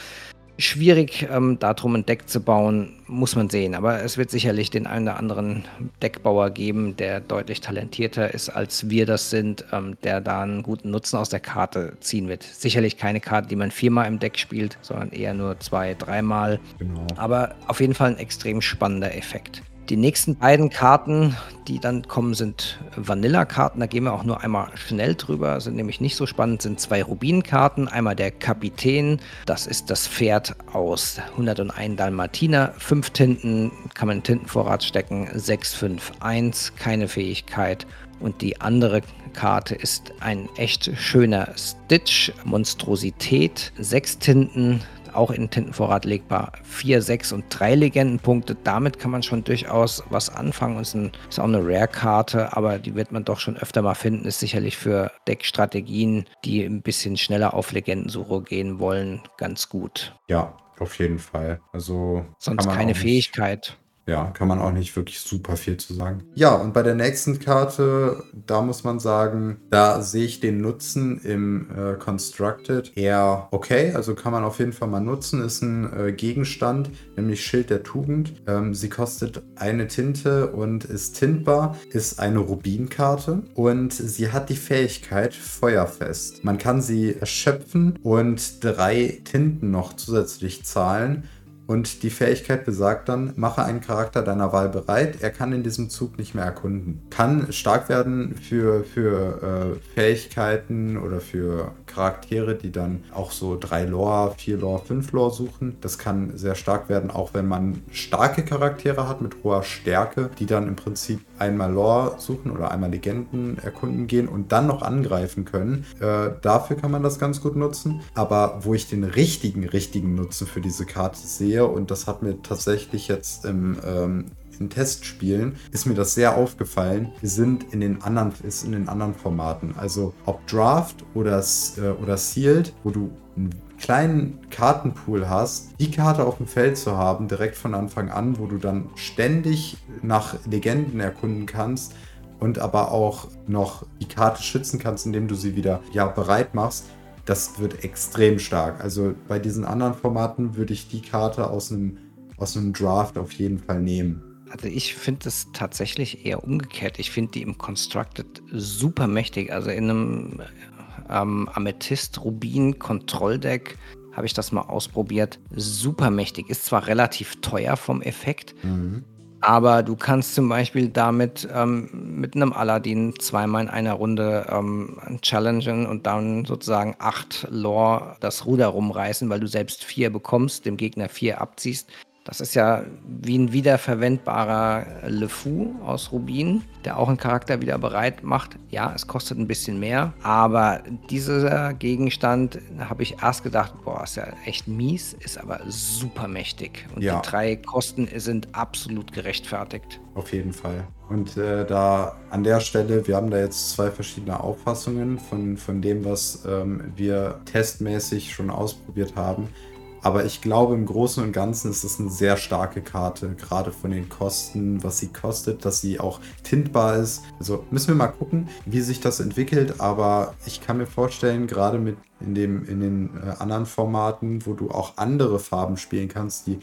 schwierig, ähm, darum ein Deck zu bauen, muss man sehen. Aber es wird sicherlich den einen oder anderen Deckbauer geben, der deutlich talentierter ist, als wir das sind, ähm, der da einen guten Nutzen aus der Karte ziehen wird. Sicherlich keine Karte, die man viermal im Deck spielt, sondern eher nur zwei, dreimal. Genau. Aber auf jeden Fall ein extrem spannender Effekt. Die nächsten beiden Karten, die dann kommen, sind Vanilla-Karten. Da gehen wir auch nur einmal schnell drüber, sind nämlich nicht so spannend, sind zwei Rubin-Karten. Einmal der Kapitän, das ist das Pferd aus 101 Dalmatiner. Fünf Tinten, kann man in Tintenvorrat stecken. 6, 5, 1, keine Fähigkeit. Und die andere Karte ist ein echt schöner Stitch, Monstrosität. Sechs Tinten, auch in Tintenvorrat legbar. 4, 6 und 3 Legendenpunkte. Damit kann man schon durchaus was anfangen. Ist, ein, ist auch eine Rare-Karte, aber die wird man doch schon öfter mal finden. Ist sicherlich für Deckstrategien, die ein bisschen schneller auf Legendensuche gehen wollen, ganz gut. Ja, auf jeden Fall. Also sonst keine Fähigkeit. Ja, kann man auch nicht wirklich super viel zu sagen. Ja, und bei der nächsten Karte, da muss man sagen, da sehe ich den Nutzen im äh, Constructed eher okay. Also kann man auf jeden Fall mal nutzen. Ist ein äh, Gegenstand, nämlich Schild der Tugend. Ähm, sie kostet eine Tinte und ist tintbar, ist eine Rubinkarte und sie hat die Fähigkeit Feuerfest. Man kann sie erschöpfen und drei Tinten noch zusätzlich zahlen. Und die Fähigkeit besagt dann, mache einen Charakter deiner Wahl bereit. Er kann in diesem Zug nicht mehr erkunden. Kann stark werden für, für äh, Fähigkeiten oder für Charaktere, die dann auch so drei Lore, vier Lore, fünf Lore suchen. Das kann sehr stark werden, auch wenn man starke Charaktere hat mit hoher Stärke, die dann im Prinzip einmal Lore suchen oder einmal Legenden erkunden gehen und dann noch angreifen können. Äh, dafür kann man das ganz gut nutzen. Aber wo ich den richtigen, richtigen Nutzen für diese Karte sehe, sehe, und das hat mir tatsächlich jetzt im, ähm, in Testspielen, ist mir das sehr aufgefallen. Wir sind in den anderen, ist in den anderen Formaten. Also ob Draft oder, äh, oder Sealed, wo du einen kleinen Kartenpool hast, die Karte auf dem Feld zu haben, direkt von Anfang an, wo du dann ständig nach Legenden erkunden kannst und aber auch noch die Karte schützen kannst, indem du sie wieder ja, bereit machst das wird extrem stark. Also bei diesen anderen Formaten würde ich die Karte aus einem, aus einem Draft auf jeden Fall nehmen. Also ich finde es tatsächlich eher umgekehrt. Ich finde die im Constructed super mächtig. Also in einem ähm, Amethyst-Rubin-Kontrolldeck habe ich das mal ausprobiert. Super mächtig. Ist zwar relativ teuer vom Effekt, mhm. Aber du kannst zum Beispiel damit ähm, mit einem Aladdin zweimal in einer Runde ähm, challengen und dann sozusagen acht Lore das Ruder rumreißen, weil du selbst vier bekommst, dem Gegner vier abziehst. Das ist ja wie ein wiederverwendbarer LeFou aus Rubin, der auch einen Charakter wieder bereit macht. Ja, es kostet ein bisschen mehr, aber dieser Gegenstand habe ich erst gedacht, boah, ist ja echt mies, ist aber super mächtig. Und ja. die drei Kosten sind absolut gerechtfertigt. Auf jeden Fall. Und äh, da an der Stelle, wir haben da jetzt zwei verschiedene Auffassungen von, von dem, was ähm, wir testmäßig schon ausprobiert haben. Aber ich glaube, im Großen und Ganzen ist es eine sehr starke Karte, gerade von den Kosten, was sie kostet, dass sie auch tintbar ist. Also müssen wir mal gucken, wie sich das entwickelt. Aber ich kann mir vorstellen, gerade mit in, dem, in den äh, anderen Formaten, wo du auch andere Farben spielen kannst, die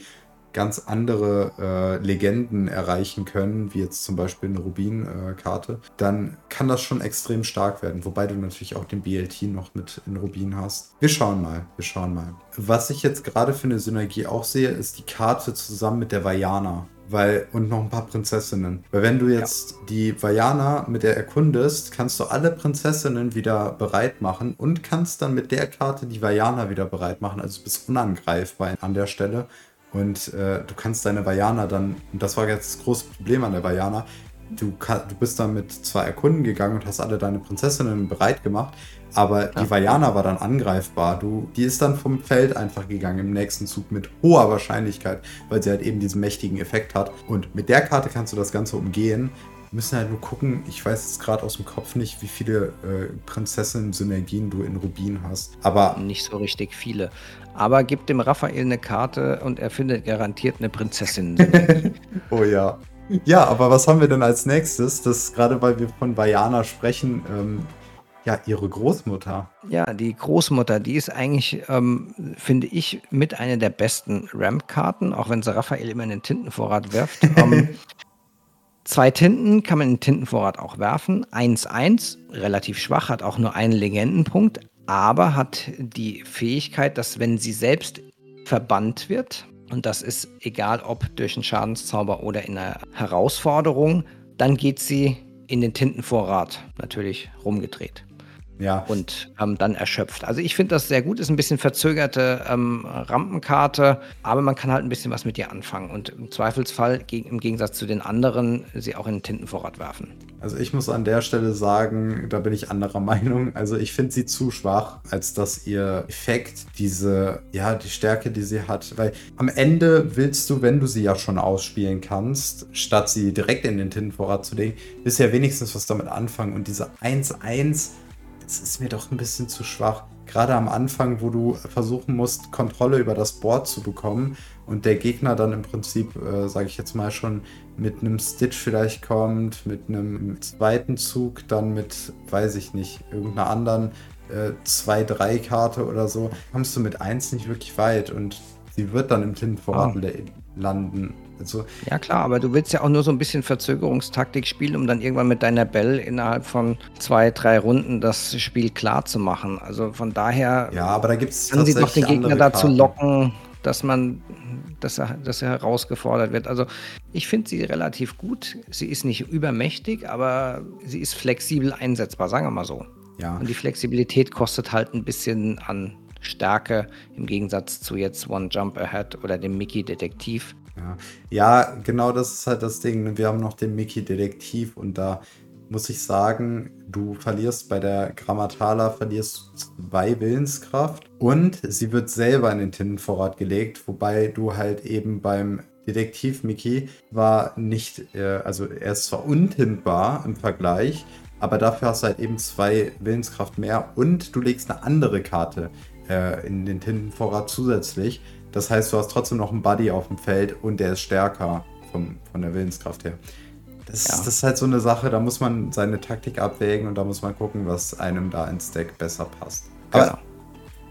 ganz andere äh, Legenden erreichen können, wie jetzt zum Beispiel eine Rubin-Karte, äh, dann kann das schon extrem stark werden. Wobei du natürlich auch den BLT noch mit in Rubin hast. Wir schauen mal, wir schauen mal. Was ich jetzt gerade für eine Synergie auch sehe, ist die Karte zusammen mit der Vajana. Weil, und noch ein paar Prinzessinnen. Weil wenn du jetzt ja. die Vajana mit der erkundest, kannst du alle Prinzessinnen wieder bereit machen und kannst dann mit der Karte die Vajana wieder bereit machen. Also du bist unangreifbar an der Stelle und äh, du kannst deine Vajana dann, und das war jetzt das große Problem an der Vajana, du, du bist dann mit zwei Erkunden gegangen und hast alle deine Prinzessinnen bereit gemacht, aber ja. die Vajana war dann angreifbar. Du, die ist dann vom Feld einfach gegangen im nächsten Zug mit hoher Wahrscheinlichkeit, weil sie halt eben diesen mächtigen Effekt hat. Und mit der Karte kannst du das Ganze umgehen. Wir müssen halt nur gucken, ich weiß jetzt gerade aus dem Kopf nicht, wie viele äh, Prinzessinnen-Synergien du in Rubin hast. Aber. Nicht so richtig viele. Aber gib dem Raphael eine Karte und er findet garantiert eine Prinzessin. oh ja. Ja, aber was haben wir denn als nächstes? Das gerade weil wir von Vajana sprechen, ähm, ja, ihre Großmutter. Ja, die Großmutter, die ist eigentlich, ähm, finde ich, mit einer der besten Ramp-Karten, auch wenn sie Raphael immer in den Tintenvorrat wirft. ähm, zwei Tinten kann man in den Tintenvorrat auch werfen. 1-1, relativ schwach, hat auch nur einen Legendenpunkt, aber hat die Fähigkeit, dass wenn sie selbst verbannt wird, und das ist egal ob durch einen Schadenszauber oder in einer Herausforderung, dann geht sie in den Tintenvorrat natürlich rumgedreht ja. und ähm, dann erschöpft. Also ich finde das sehr gut, ist ein bisschen verzögerte ähm, Rampenkarte, aber man kann halt ein bisschen was mit ihr anfangen und im Zweifelsfall im Gegensatz zu den anderen sie auch in den Tintenvorrat werfen. Also ich muss an der Stelle sagen, da bin ich anderer Meinung. Also ich finde sie zu schwach, als dass ihr Effekt, diese, ja, die Stärke, die sie hat, weil am Ende willst du, wenn du sie ja schon ausspielen kannst, statt sie direkt in den Tintenvorrat zu legen, ja wenigstens was damit anfangen und diese 1-1 es ist mir doch ein bisschen zu schwach. Gerade am Anfang, wo du versuchen musst, Kontrolle über das Board zu bekommen und der Gegner dann im Prinzip, äh, sage ich jetzt mal schon, mit einem Stitch vielleicht kommt, mit einem zweiten Zug, dann mit, weiß ich nicht, irgendeiner anderen 2-3-Karte äh, oder so, kommst du mit 1 nicht wirklich weit und sie wird dann im Tintenvorrat oh. landen. Also, ja klar, aber du willst ja auch nur so ein bisschen Verzögerungstaktik spielen, um dann irgendwann mit deiner Bell innerhalb von zwei, drei Runden das Spiel klar zu machen. Also von daher ja, aber da gibt's kann sie doch den Gegner dazu locken, dass man, dass er, dass er herausgefordert wird. Also ich finde sie relativ gut. Sie ist nicht übermächtig, aber sie ist flexibel einsetzbar, sagen wir mal so. Ja. Und die Flexibilität kostet halt ein bisschen an Stärke im Gegensatz zu jetzt One Jump Ahead oder dem Mickey Detektiv. Ja. ja, genau das ist halt das Ding. Wir haben noch den Mickey Detektiv und da muss ich sagen, du verlierst bei der Grammatala verlierst zwei Willenskraft und sie wird selber in den Tintenvorrat gelegt, wobei du halt eben beim Detektiv Mickey war nicht, äh, also er ist zwar untintbar im Vergleich, aber dafür hast du halt eben zwei Willenskraft mehr und du legst eine andere Karte äh, in den Tintenvorrat zusätzlich. Das heißt, du hast trotzdem noch einen Buddy auf dem Feld und der ist stärker vom, von der Willenskraft her. Das, ja. das, ist halt so eine Sache, da muss man seine Taktik abwägen und da muss man gucken, was einem da ins Deck besser passt. Aber genau.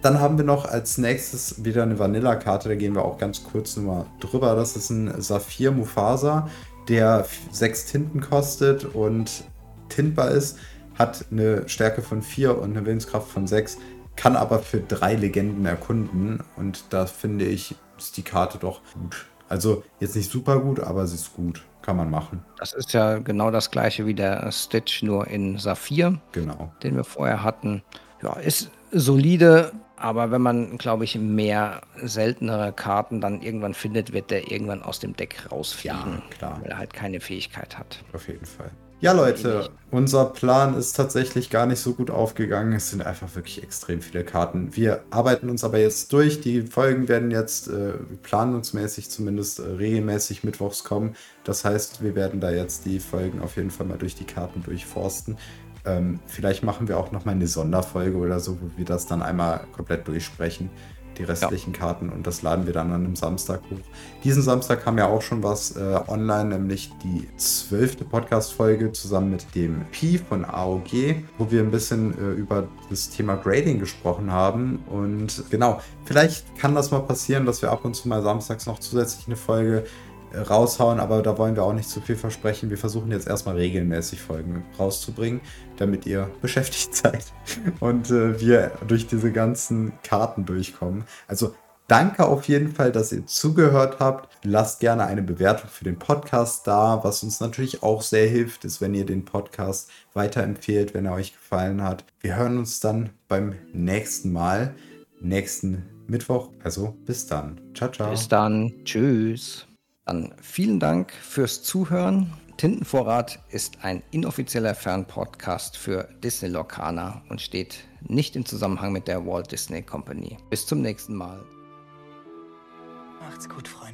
dann haben wir noch als nächstes wieder eine Vanilla-Karte, da gehen wir auch ganz kurz nochmal drüber. Das ist ein Saphir Mufasa, der sechs Tinten kostet und tintbar ist, hat eine Stärke von 4 und eine Willenskraft von 6, kann aber für drei Legenden erkunden und da finde ich, ist die Karte doch gut. Also jetzt nicht super gut, aber sie ist gut. Kann man machen. Das ist ja genau das gleiche wie der Stitch, nur in Saphir. Genau. Den wir vorher hatten. Ja, ist solide, aber wenn man, glaube ich, mehr seltenere Karten dann irgendwann findet, wird der irgendwann aus dem Deck rausfliegen. Ja, klar. Weil er halt keine Fähigkeit hat. Auf jeden Fall. Ja, Leute, unser Plan ist tatsächlich gar nicht so gut aufgegangen. Es sind einfach wirklich extrem viele Karten. Wir arbeiten uns aber jetzt durch. Die Folgen werden jetzt äh, planungsmäßig zumindest äh, regelmäßig mittwochs kommen. Das heißt, wir werden da jetzt die Folgen auf jeden Fall mal durch die Karten durchforsten. Ähm, vielleicht machen wir auch noch mal eine Sonderfolge oder so, wo wir das dann einmal komplett durchsprechen die restlichen ja. Karten und das laden wir dann an einem Samstag hoch. Diesen Samstag kam ja auch schon was äh, online, nämlich die zwölfte Podcast-Folge zusammen mit dem Pi von AOG, wo wir ein bisschen äh, über das Thema Grading gesprochen haben. Und genau, vielleicht kann das mal passieren, dass wir ab und zu mal samstags noch zusätzlich eine Folge raushauen, aber da wollen wir auch nicht zu viel versprechen. Wir versuchen jetzt erstmal regelmäßig Folgen rauszubringen, damit ihr beschäftigt seid und äh, wir durch diese ganzen Karten durchkommen. Also danke auf jeden Fall, dass ihr zugehört habt. Lasst gerne eine Bewertung für den Podcast da. Was uns natürlich auch sehr hilft, ist, wenn ihr den Podcast weiterempfehlt, wenn er euch gefallen hat. Wir hören uns dann beim nächsten Mal, nächsten Mittwoch. Also bis dann. Ciao, ciao. Bis dann. Tschüss. Dann vielen Dank fürs Zuhören. Tintenvorrat ist ein inoffizieller Fernpodcast für Disney Lorcaner und steht nicht im Zusammenhang mit der Walt Disney Company. Bis zum nächsten Mal. Macht's gut, Freunde.